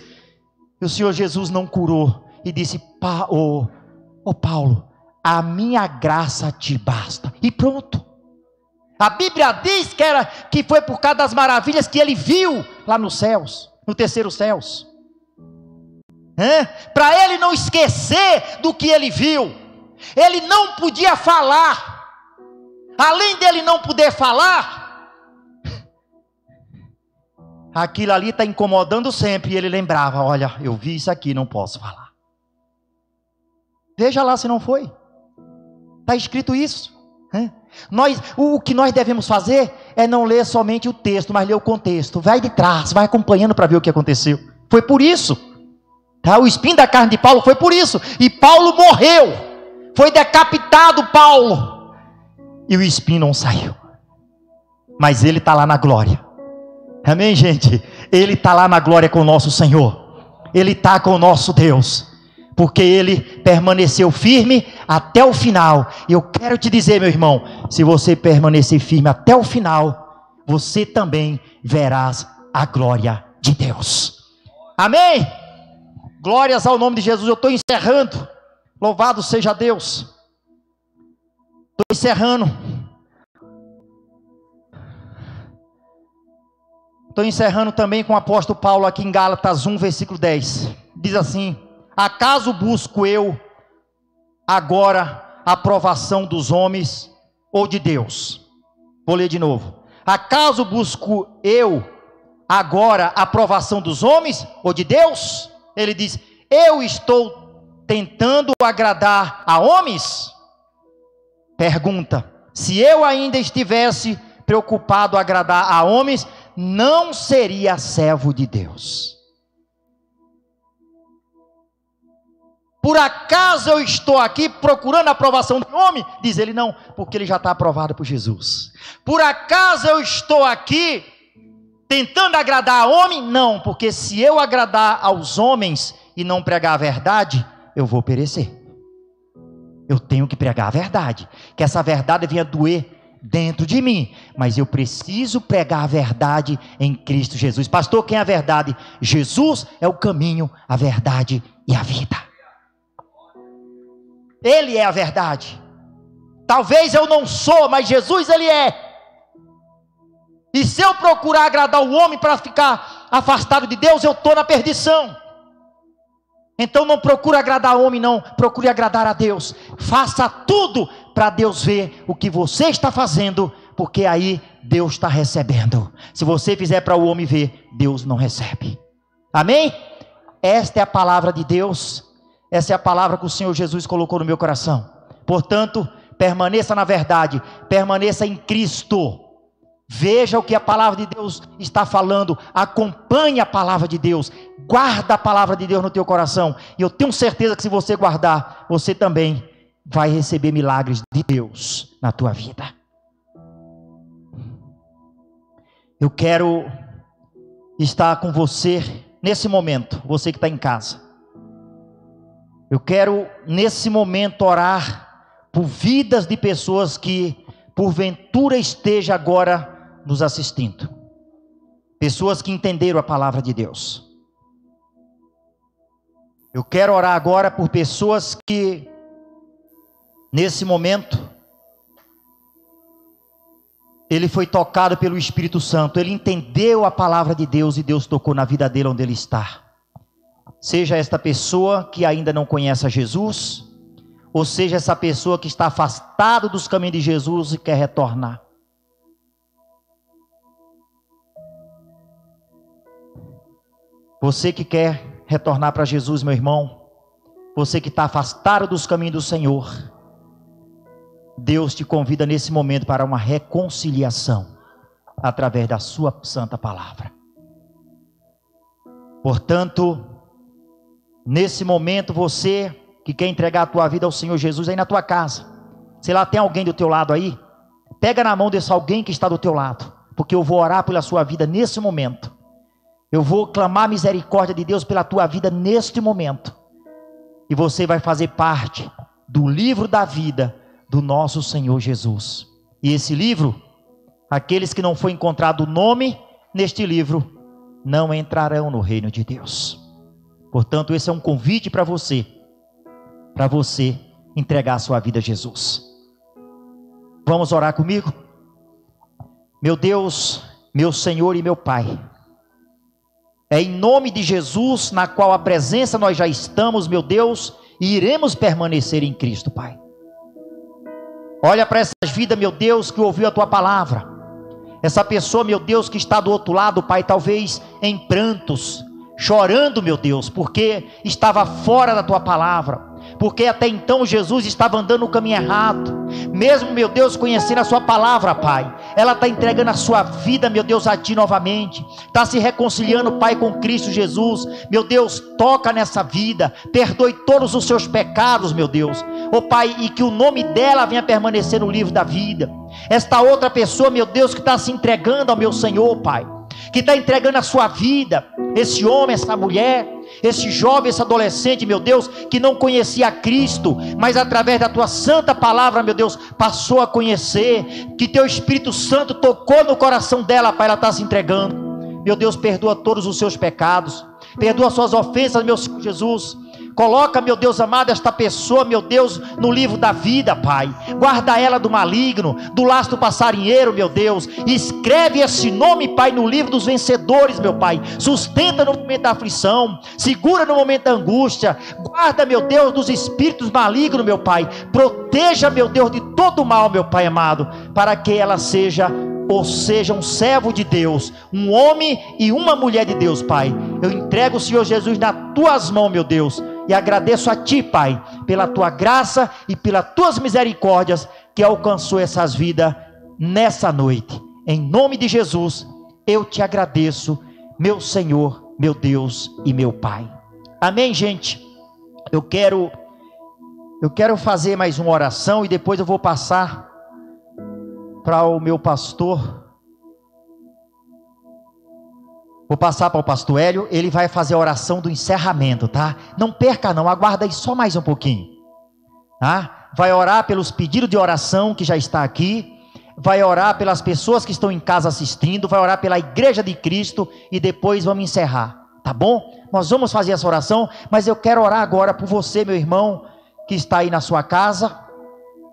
e o Senhor Jesus não curou, e disse: Ô oh, oh Paulo, a minha graça te basta. E pronto. A Bíblia diz que, era, que foi por causa das maravilhas que ele viu lá nos céus, no terceiro céus. Para ele não esquecer do que ele viu, ele não podia falar. Além dele não poder falar, aquilo ali está incomodando sempre. E ele lembrava: Olha, eu vi isso aqui, não posso falar. Veja lá se não foi. Está escrito isso. Né? Nós, o, que nós devemos fazer é não ler somente o texto, mas ler o contexto. Vai de trás, vai acompanhando para ver o que aconteceu. Foi por isso. Tá? O espinho da carne de Paulo foi por isso. E Paulo morreu. Foi decapitado Paulo. E o espinho não saiu. Mas ele está lá na glória. Amém, gente? Ele está lá na glória com o nosso Senhor. Ele está com o nosso Deus. Porque ele permaneceu firme até o final. E eu quero te dizer, meu irmão, se você permanecer firme até o final, você também verás a glória de Deus. Amém? Glórias ao nome de Jesus. Eu estou encerrando. Louvado seja Deus. Estou encerrando. Estou encerrando também com o apóstolo Paulo aqui em Gálatas 1, versículo 10. Diz assim: Acaso busco eu agora a aprovação dos homens ou de Deus? Vou ler de novo. Acaso busco eu agora a aprovação dos homens ou de Deus? Ele diz: Eu estou tentando agradar a homens? Pergunta: Se eu ainda estivesse preocupado a agradar a homens, não seria servo de Deus. Por acaso eu estou aqui procurando a aprovação do homem? Diz ele, não, porque ele já está aprovado por Jesus. Por acaso eu estou aqui tentando agradar a homem? Não, porque se eu agradar aos homens e não pregar a verdade, eu vou perecer. Eu tenho que pregar a verdade, que essa verdade venha doer dentro de mim, mas eu preciso pregar a verdade em Cristo Jesus. Pastor, quem é a verdade? Jesus é o caminho, a verdade e a vida. Ele é a verdade. Talvez eu não sou, mas Jesus ele é. E se eu procurar agradar o homem para ficar afastado de Deus, eu estou na perdição. Então não procure agradar o homem, não, procure agradar a Deus. Faça tudo para Deus ver o que você está fazendo, porque aí Deus está recebendo. Se você fizer para o homem ver, Deus não recebe. Amém? Esta é a palavra de Deus. Essa é a palavra que o Senhor Jesus colocou no meu coração. Portanto, permaneça na verdade, permaneça em Cristo. Veja o que a palavra de Deus está falando, acompanhe a palavra de Deus, guarda a palavra de Deus no teu coração. E eu tenho certeza que se você guardar, você também vai receber milagres de Deus na tua vida. Eu quero estar com você nesse momento, você que está em casa. Eu quero nesse momento orar por vidas de pessoas que porventura esteja agora nos assistindo. Pessoas que entenderam a palavra de Deus. Eu quero orar agora por pessoas que, nesse momento, ele foi tocado pelo Espírito Santo, ele entendeu a palavra de Deus e Deus tocou na vida dele onde ele está. Seja esta pessoa que ainda não conhece a Jesus, ou seja essa pessoa que está afastado dos caminhos de Jesus e quer retornar. Você que quer retornar para Jesus, meu irmão, você que está afastado dos caminhos do Senhor, Deus te convida nesse momento para uma reconciliação através da Sua santa palavra. Portanto, nesse momento, você que quer entregar a tua vida ao Senhor Jesus aí na tua casa, sei lá, tem alguém do teu lado aí? Pega na mão desse alguém que está do teu lado, porque eu vou orar pela sua vida nesse momento. Eu vou clamar misericórdia de Deus pela tua vida neste momento. E você vai fazer parte do livro da vida do nosso Senhor Jesus. E esse livro, aqueles que não foi encontrado o nome neste livro, não entrarão no reino de Deus. Portanto, esse é um convite para você, para você entregar a sua vida a Jesus. Vamos orar comigo? Meu Deus, meu Senhor e meu Pai. É em nome de Jesus, na qual a presença nós já estamos, meu Deus, e iremos permanecer em Cristo, Pai. Olha para essas vidas, meu Deus, que ouviu a tua palavra. Essa pessoa, meu Deus, que está do outro lado, Pai, talvez em prantos, chorando, meu Deus, porque estava fora da tua palavra porque até então Jesus estava andando no caminho errado. Mesmo, meu Deus, conhecendo a Sua palavra, Pai, ela está entregando a sua vida, meu Deus, a Ti novamente, está se reconciliando, Pai, com Cristo Jesus. Meu Deus, toca nessa vida, perdoe todos os seus pecados, meu Deus, oh Pai, e que o nome dela venha permanecer no livro da vida. Esta outra pessoa, meu Deus, que está se entregando ao meu Senhor, Pai que está entregando a sua vida, esse homem, essa mulher, esse jovem, esse adolescente, meu Deus, que não conhecia Cristo, mas através da tua santa palavra, meu Deus, passou a conhecer, que teu Espírito Santo tocou no coração dela, Pai, ela está se entregando. Meu Deus, perdoa todos os seus pecados, perdoa suas ofensas, meu Senhor Jesus. Coloca, meu Deus amado, esta pessoa, meu Deus, no livro da vida, Pai. Guarda ela do maligno, do laço do passarinheiro, meu Deus. Escreve esse nome, Pai, no livro dos vencedores, meu Pai. Sustenta no momento da aflição, segura no momento da angústia. Guarda, meu Deus, dos espíritos malignos, meu Pai. Proteja, meu Deus, de todo mal, meu Pai amado, para que ela seja ou seja um servo de Deus, um homem e uma mulher de Deus, Pai. Eu entrego o Senhor Jesus nas tuas mãos, meu Deus, e agradeço a Ti, Pai, pela Tua graça e pelas Tuas misericórdias que alcançou essas vidas nessa noite. Em nome de Jesus, eu te agradeço, meu Senhor, meu Deus e meu Pai. Amém, gente? Eu quero eu quero fazer mais uma oração e depois eu vou passar para o meu pastor. Vou passar para o pastor Hélio, ele vai fazer a oração do encerramento, tá? Não perca não, aguarda aí só mais um pouquinho. Tá? Vai orar pelos pedidos de oração que já está aqui, vai orar pelas pessoas que estão em casa assistindo, vai orar pela igreja de Cristo e depois vamos encerrar, tá bom? Nós vamos fazer essa oração, mas eu quero orar agora por você, meu irmão, que está aí na sua casa,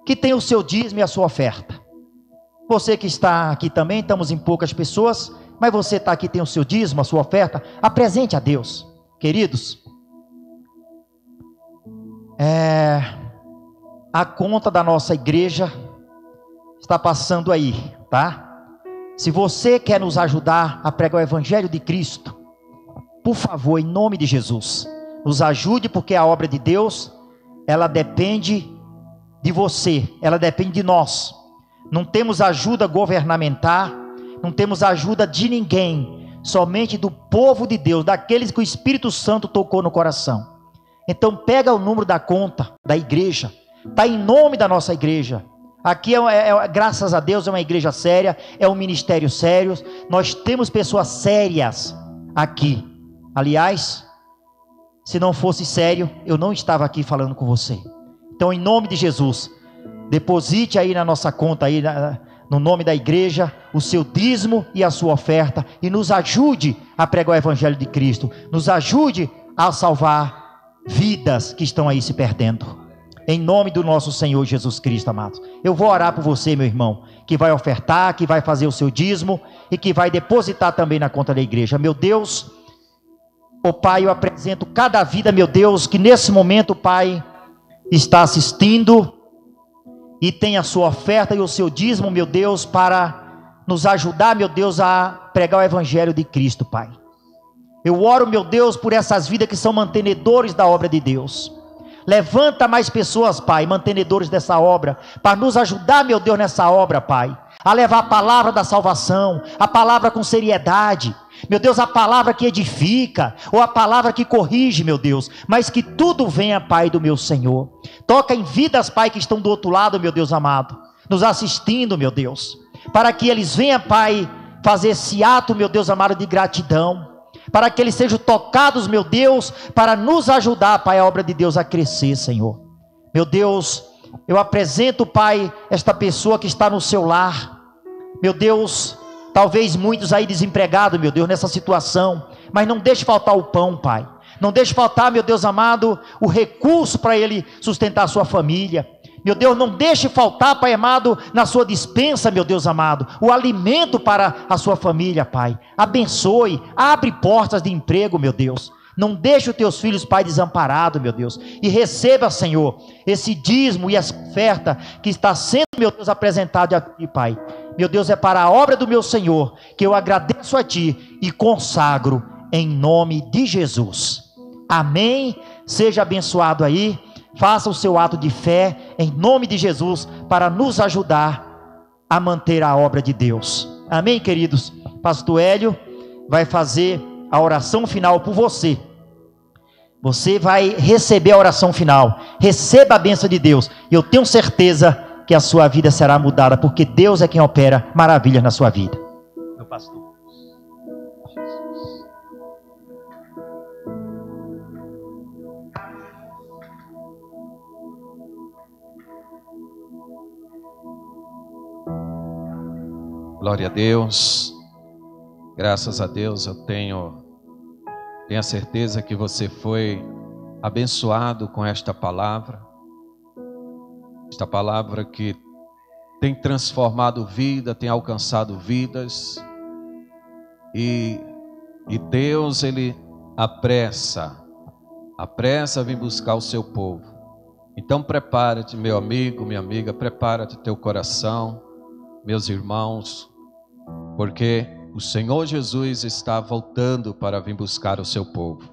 que tem o seu dízimo e a sua oferta. Você que está aqui também, estamos em poucas pessoas, mas você está aqui, tem o seu dízimo, a sua oferta, apresente a Deus, queridos. É, a conta da nossa igreja está passando aí, tá? Se você quer nos ajudar a pregar o Evangelho de Cristo, por favor, em nome de Jesus, nos ajude, porque a obra de Deus, ela depende de você, ela depende de nós não temos ajuda governamental, Não temos ajuda de ninguém, somente do povo de Deus, daqueles que o Espírito Santo tocou no coração. Então pega o número da conta da igreja, está em nome da nossa igreja. Aqui é, é, é, graças a Deus é uma igreja séria, é um ministério sério. Nós temos pessoas sérias aqui. Aliás, se não fosse sério, eu não estava aqui falando com você. Então, em nome de Jesus, deposite aí na nossa conta aí no nome da igreja o seu dízimo e a sua oferta e nos ajude a pregar o evangelho de Cristo. Nos ajude a salvar vidas que estão aí se perdendo. Em nome do nosso Senhor Jesus Cristo, amados. Eu vou orar por você, meu irmão, que vai ofertar, que vai fazer o seu dízimo e que vai depositar também na conta da igreja. Meu Deus, o Pai, eu apresento cada vida, meu Deus, que nesse momento, Pai, está assistindo e tem a sua oferta e o seu dízimo, meu Deus, para nos ajudar, meu Deus, a pregar o evangelho de Cristo, Pai. Eu oro, meu Deus, por essas vidas que são mantenedores da obra de Deus. Levanta mais pessoas, Pai, mantenedores dessa obra, para nos ajudar, meu Deus, nessa obra, Pai. A levar a palavra da salvação, a palavra com seriedade. Meu Deus, a palavra que edifica, ou a palavra que corrige, meu Deus, mas que tudo venha, Pai, do meu Senhor. Toca em vidas, Pai, que estão do outro lado, meu Deus amado, nos assistindo, meu Deus, para que eles venham, Pai, fazer esse ato, meu Deus amado, de gratidão para que eles sejam tocados, meu Deus, para nos ajudar, Pai, a obra de Deus a crescer, Senhor. Meu Deus, eu apresento, Pai, esta pessoa que está no seu lar. Meu Deus, talvez muitos aí desempregados, meu Deus, nessa situação, mas não deixe faltar o pão, Pai. Não deixe faltar, meu Deus amado, o recurso para ele sustentar a sua família. Meu Deus, não deixe faltar, Pai amado, na sua dispensa, meu Deus amado, o alimento para a sua família, Pai. Abençoe, abre portas de emprego, meu Deus. Não deixe os teus filhos, Pai, desamparado, meu Deus. E receba, Senhor, esse dízimo e essa oferta que está sendo, meu Deus, apresentado aqui, Pai. Meu Deus, é para a obra do meu Senhor que eu agradeço a Ti e consagro em nome de Jesus. Amém. Seja abençoado aí faça o seu ato de fé em nome de Jesus para nos ajudar a manter a obra de Deus. Amém, queridos? Pastor Hélio vai fazer a oração final por você. Você vai receber a oração final. Receba a bênção de Deus. Eu tenho certeza que a sua vida será mudada, porque Deus é quem opera maravilhas na sua vida. Meu pastor. Glória a Deus. Graças a Deus eu tenho, tenho a certeza que você foi abençoado com esta palavra. Esta palavra que tem transformado vida, tem alcançado vidas. E, e Deus, Ele apressa, apressa a vir buscar o seu povo. Então prepara-te, meu amigo, minha amiga, prepara-te teu coração meus irmãos, porque o Senhor Jesus está voltando para vir buscar o seu povo.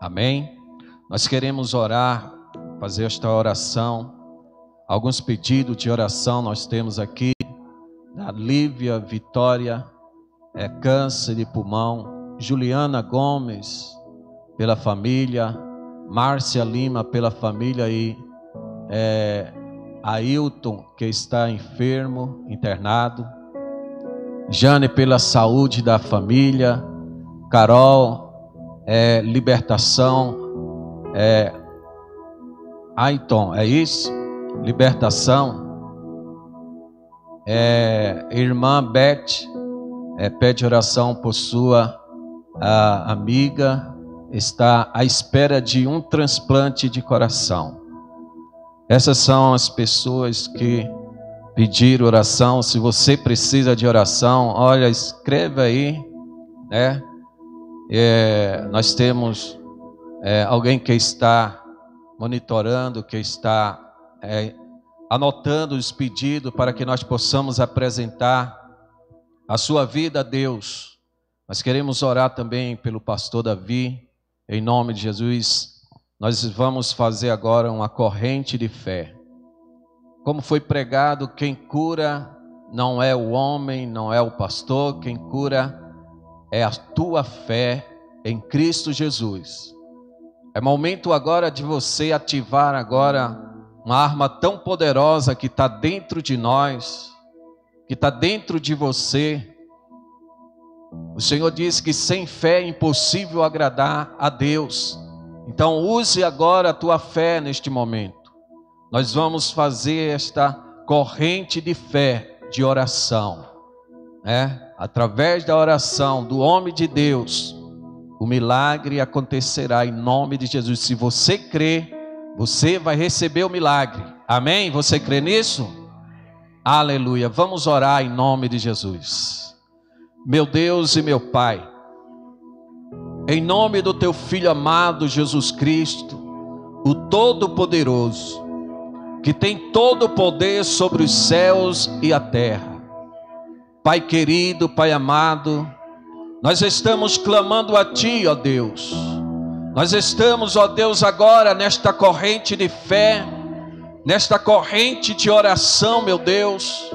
Amém? Nós queremos orar, fazer esta oração. Alguns pedidos de oração nós temos aqui da Lívia Vitória, é câncer de pulmão, Juliana Gomes pela família, Márcia Lima pela família e é, Ailton, que está enfermo, internado. Jane, pela saúde da família. Carol, é, libertação. É, Aiton, é isso? Libertação. É, irmã Beth, é, pede oração por sua amiga. Está à espera de um transplante de coração. Essas são as pessoas que pediram oração. Se você precisa de oração, olha, escreva aí, né? É, nós temos é, alguém que está monitorando, que está é, anotando os pedidos para que nós possamos apresentar a sua vida a Deus. Nós queremos orar também pelo pastor Davi, em nome de Jesus. Nós vamos fazer agora uma corrente de fé. Como foi pregado, quem cura não é o homem, não é o pastor, quem cura é a tua fé em Cristo Jesus. É momento agora de você ativar agora uma arma tão poderosa que está dentro de nós, que está dentro de você. O Senhor diz que sem fé é impossível agradar a Deus. Então use agora a tua fé neste momento. Nós vamos fazer esta corrente de fé, de oração, né? Através da oração do homem de Deus, o milagre acontecerá em nome de Jesus. Se você crê, você vai receber o milagre. Amém? Você crê nisso? Aleluia. Vamos orar em nome de Jesus. Meu Deus e meu Pai, em nome do teu filho amado Jesus Cristo, o Todo-Poderoso, que tem todo o poder sobre os céus e a terra. Pai querido, Pai amado, nós estamos clamando a Ti, ó Deus. Nós estamos, ó Deus, agora nesta corrente de fé, nesta corrente de oração, meu Deus.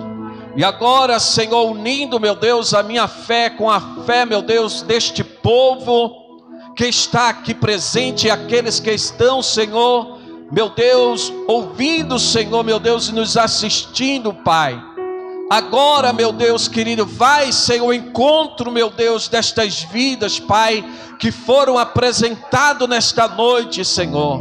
E agora, Senhor, unindo, meu Deus, a minha fé com a fé, meu Deus, deste povo que está aqui presente e aqueles que estão, Senhor, meu Deus, ouvindo, Senhor, meu Deus, e nos assistindo, Pai. Agora, meu Deus querido, vai, Senhor, encontro, meu Deus, destas vidas, Pai, que foram apresentadas nesta noite, Senhor.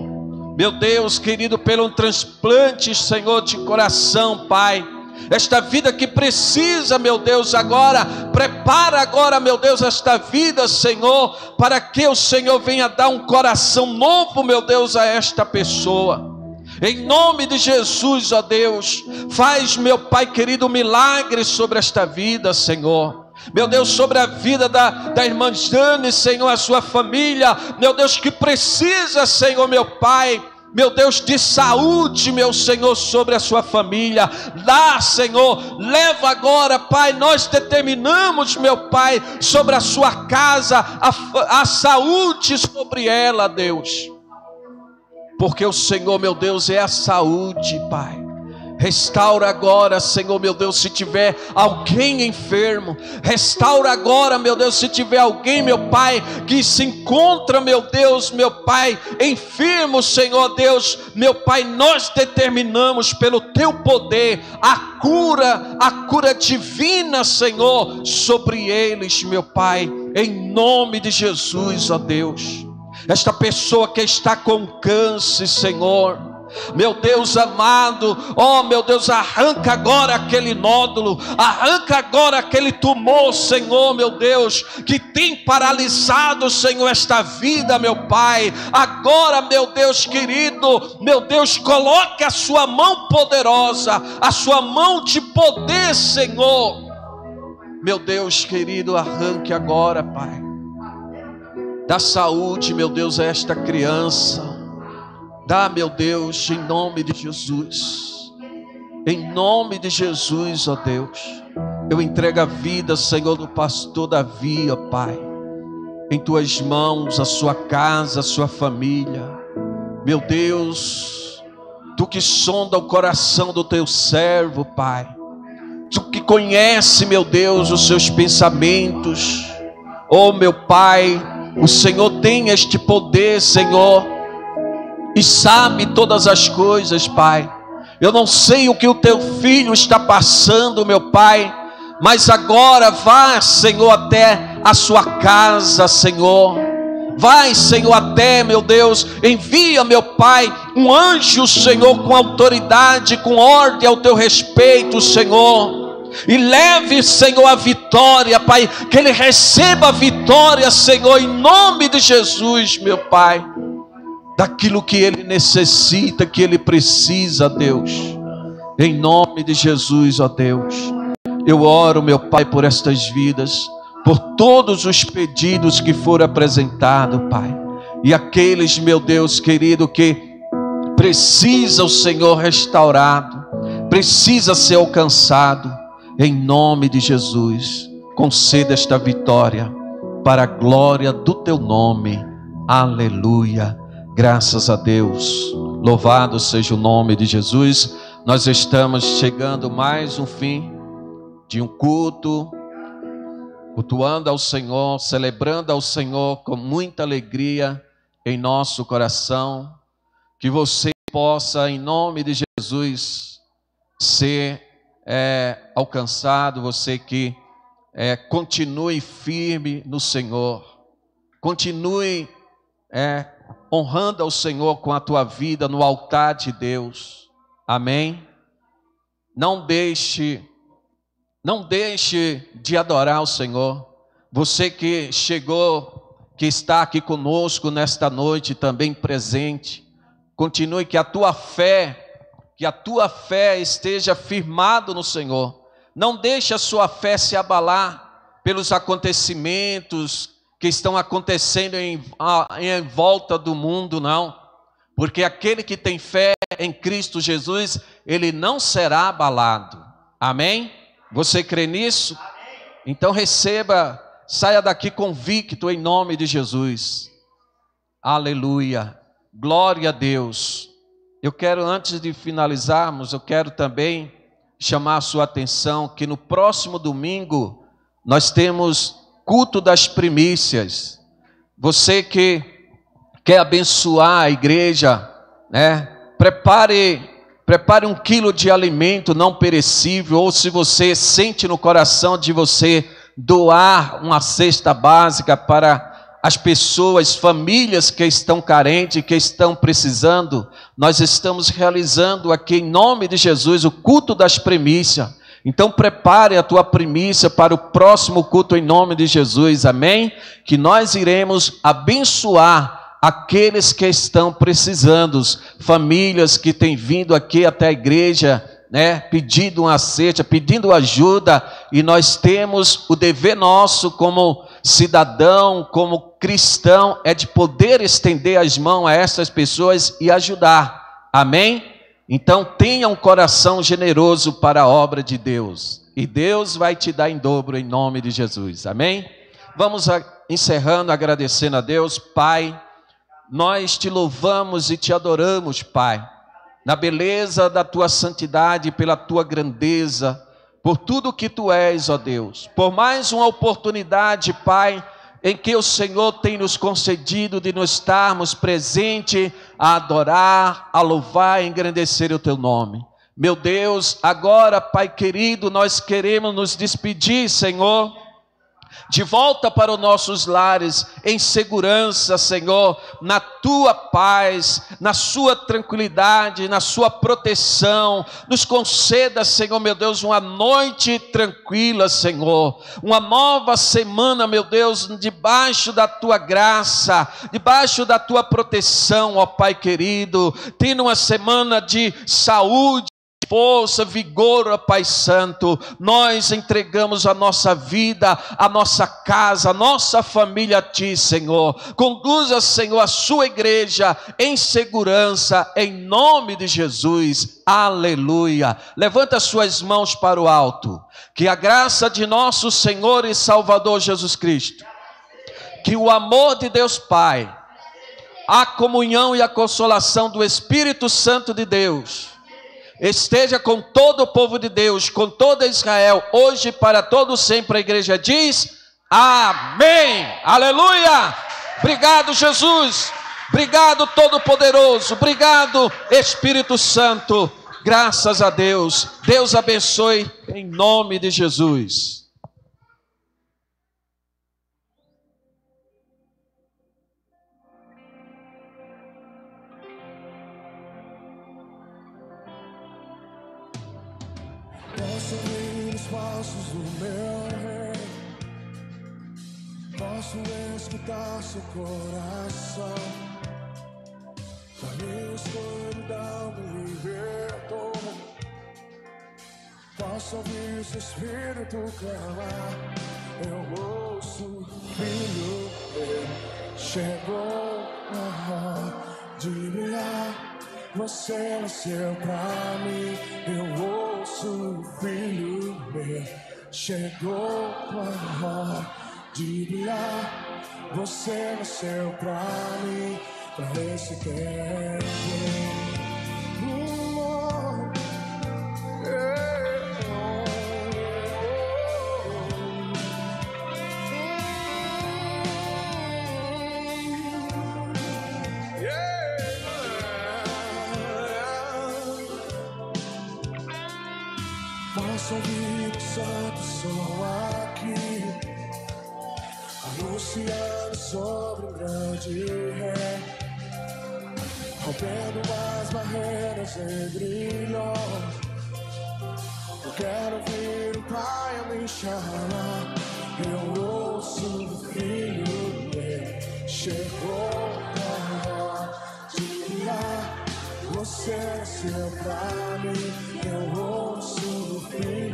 Meu Deus querido, pelo transplante, Senhor, de coração, Pai. Esta vida que precisa, meu Deus, agora, prepara agora, meu Deus, esta vida, Senhor, para que o Senhor venha dar um coração novo, meu Deus, a esta pessoa. Em nome de Jesus, ó Deus, faz, meu Pai querido, um milagre sobre esta vida, Senhor. Meu Deus, sobre a vida da, da irmã Jane, Senhor, a sua família, meu Deus, que precisa, Senhor, meu Pai, meu Deus, de saúde, meu Senhor, sobre a sua família. Dá, Senhor, leva agora, Pai. Nós determinamos, meu Pai, sobre a sua casa, a, a saúde sobre ela, Deus porque o Senhor, meu Deus, é a saúde, Pai. Restaura agora, Senhor, meu Deus, se tiver alguém enfermo. Restaura agora, meu Deus, se tiver alguém, meu Pai, que se encontra, meu Deus, meu Pai, enfermo, Senhor Deus, meu Pai, nós determinamos pelo teu poder a cura, a cura divina, Senhor, sobre eles, meu Pai, em nome de Jesus, ó Deus esta pessoa que está com câncer, Senhor. Meu Deus amado, oh meu Deus, arranca agora aquele nódulo, arranca agora aquele tumor, Senhor, meu Deus, que tem paralisado, Senhor, esta vida, meu Pai. Agora, meu Deus querido, meu Deus, coloque a sua mão poderosa, a sua mão de poder, Senhor. Meu Deus querido, arranque agora, Pai Dá saúde, meu Deus, a esta criança. Dá, meu Deus, em nome de Jesus. Em nome de Jesus, ó Deus. Eu entrego a vida, Senhor, do pastor Davi, ó Pai. Em tuas mãos, a sua casa, a sua família. Meu Deus, tu que sonda o coração do teu servo, Pai. Tu que conhece, meu Deus, os seus pensamentos. Oh, meu Pai, o Senhor tem este poder, Senhor, e sabe todas as coisas, Pai. Eu não sei o que o teu filho está passando, meu Pai, mas agora vá, Senhor, até a sua casa, Senhor. Vai, Senhor, até, meu Deus, envia, meu Pai, um anjo, Senhor, com autoridade, com ordem ao teu respeito, Senhor e leve, Senhor, a vitória, Pai. Que ele receba a vitória, Senhor, em nome de Jesus, meu Pai. Daquilo que ele necessita, que ele precisa, Deus. Em nome de Jesus, ó Deus. Eu oro, meu Pai, por estas vidas, por todos os pedidos que foram apresentados, Pai. E aqueles, meu Deus querido, que precisa o Senhor restaurado, precisa ser alcançado em nome de Jesus, conceda esta vitória para a glória do teu nome. Aleluia. Graças a Deus. Louvado seja o nome de Jesus. Nós estamos chegando mais um fim de um culto, cultuando ao Senhor, celebrando ao Senhor com muita alegria em nosso coração. Que você possa, em nome de Jesus, ser é, alcançado, você que é, continue firme no Senhor, continue é, honrando ao Senhor com a tua vida no altar de Deus. Amém? Não deixe, não deixe de adorar o Senhor. Você que chegou, que está aqui conosco nesta noite, também presente, continue que a tua fé, que a tua fé esteja firmado no Senhor. Não deixe a sua fé se abalar pelos acontecimentos que estão acontecendo em, em volta do mundo, não. Porque aquele que tem fé em Cristo Jesus, ele não será abalado. Amém? Você crê nisso? Então receba, saia daqui convicto em nome de Jesus. Aleluia. Glória a Deus. Eu quero, antes de finalizarmos, eu quero também chamar a sua atenção que no próximo domingo nós temos culto das primícias. Você que quer abençoar a igreja, né? Prepare, prepare um quilo de alimento não perecível, ou se você sente no coração de você doar uma cesta básica para as pessoas, famílias que estão carentes, que estão precisando, nós estamos realizando aqui em nome de Jesus o culto das primícias. Então prepare a tua primícia para o próximo culto em nome de Jesus. Amém? Que nós iremos abençoar aqueles que estão precisando, famílias que têm vindo aqui até a igreja, né, pedindo uma cesta, pedindo ajuda, e nós temos o dever nosso como cidadão, como cristão, é de poder estender as mãos a essas pessoas e ajudar. Amém? Então tenha um coração generoso para a obra de Deus. E Deus vai te dar em dobro em nome de Jesus. Amém? Vamos a, encerrando, agradecendo a Deus. Pai, nós te louvamos e te adoramos, Pai, na beleza da tua santidade, pela tua grandeza por tudo que tu és, ó Deus, por mais uma oportunidade, Pai, em que o Senhor tem nos concedido de nos estarmos presente a adorar, a louvar e engrandecer o teu nome. Meu Deus, agora, Pai querido, nós queremos nos despedir, Senhor de volta para os nossos lares, em segurança, Senhor, na tua paz, na sua tranquilidade, na sua proteção. Nos conceda, Senhor, meu Deus, uma noite tranquila, Senhor, uma nova semana, meu Deus, debaixo da tua graça, debaixo da tua proteção, ó Pai querido. Tendo uma semana de saúde força, vigor, Pai Santo. Nós entregamos a nossa vida, a nossa casa, a nossa família a Ti, Senhor. Conduza, Senhor, a sua igreja em segurança, em nome de Jesus. Aleluia. Levanta suas mãos para o alto. Que a graça de nosso Senhor e Salvador Jesus Cristo, que o amor de Deus Pai, a comunhão e a consolação do Espírito Santo de Deus esteja com todo o povo de Deus, com toda Israel, hoje para todo sempre. A igreja diz: Amém. Aleluia. Obrigado, Jesus. Obrigado, Todo-Poderoso. Obrigado, Espírito Santo. Graças a Deus. Deus abençoe em nome de Jesus. Ouvir os passos do meu rei. Posso escutar seu coração. Da minha escuridão me libertou. Posso ouvir seu espírito clamar. Eu ouço, filho, chegou na hora de brilhar. Você nasceu pra mim, eu ouço, filho meu. Chegou a hora de brilhar. Você nasceu pra mim, pra esse tempo. Oh, yeah, ouço ouvir os santos som aqui, anunciando sobre um grande rei, rompendo as barreiras entre nós. Eu quero ouvir o Pai a me chamar. Eu ouço o Filho meu chegou pra tirar. Você nasceu pra mim. Eu ouço o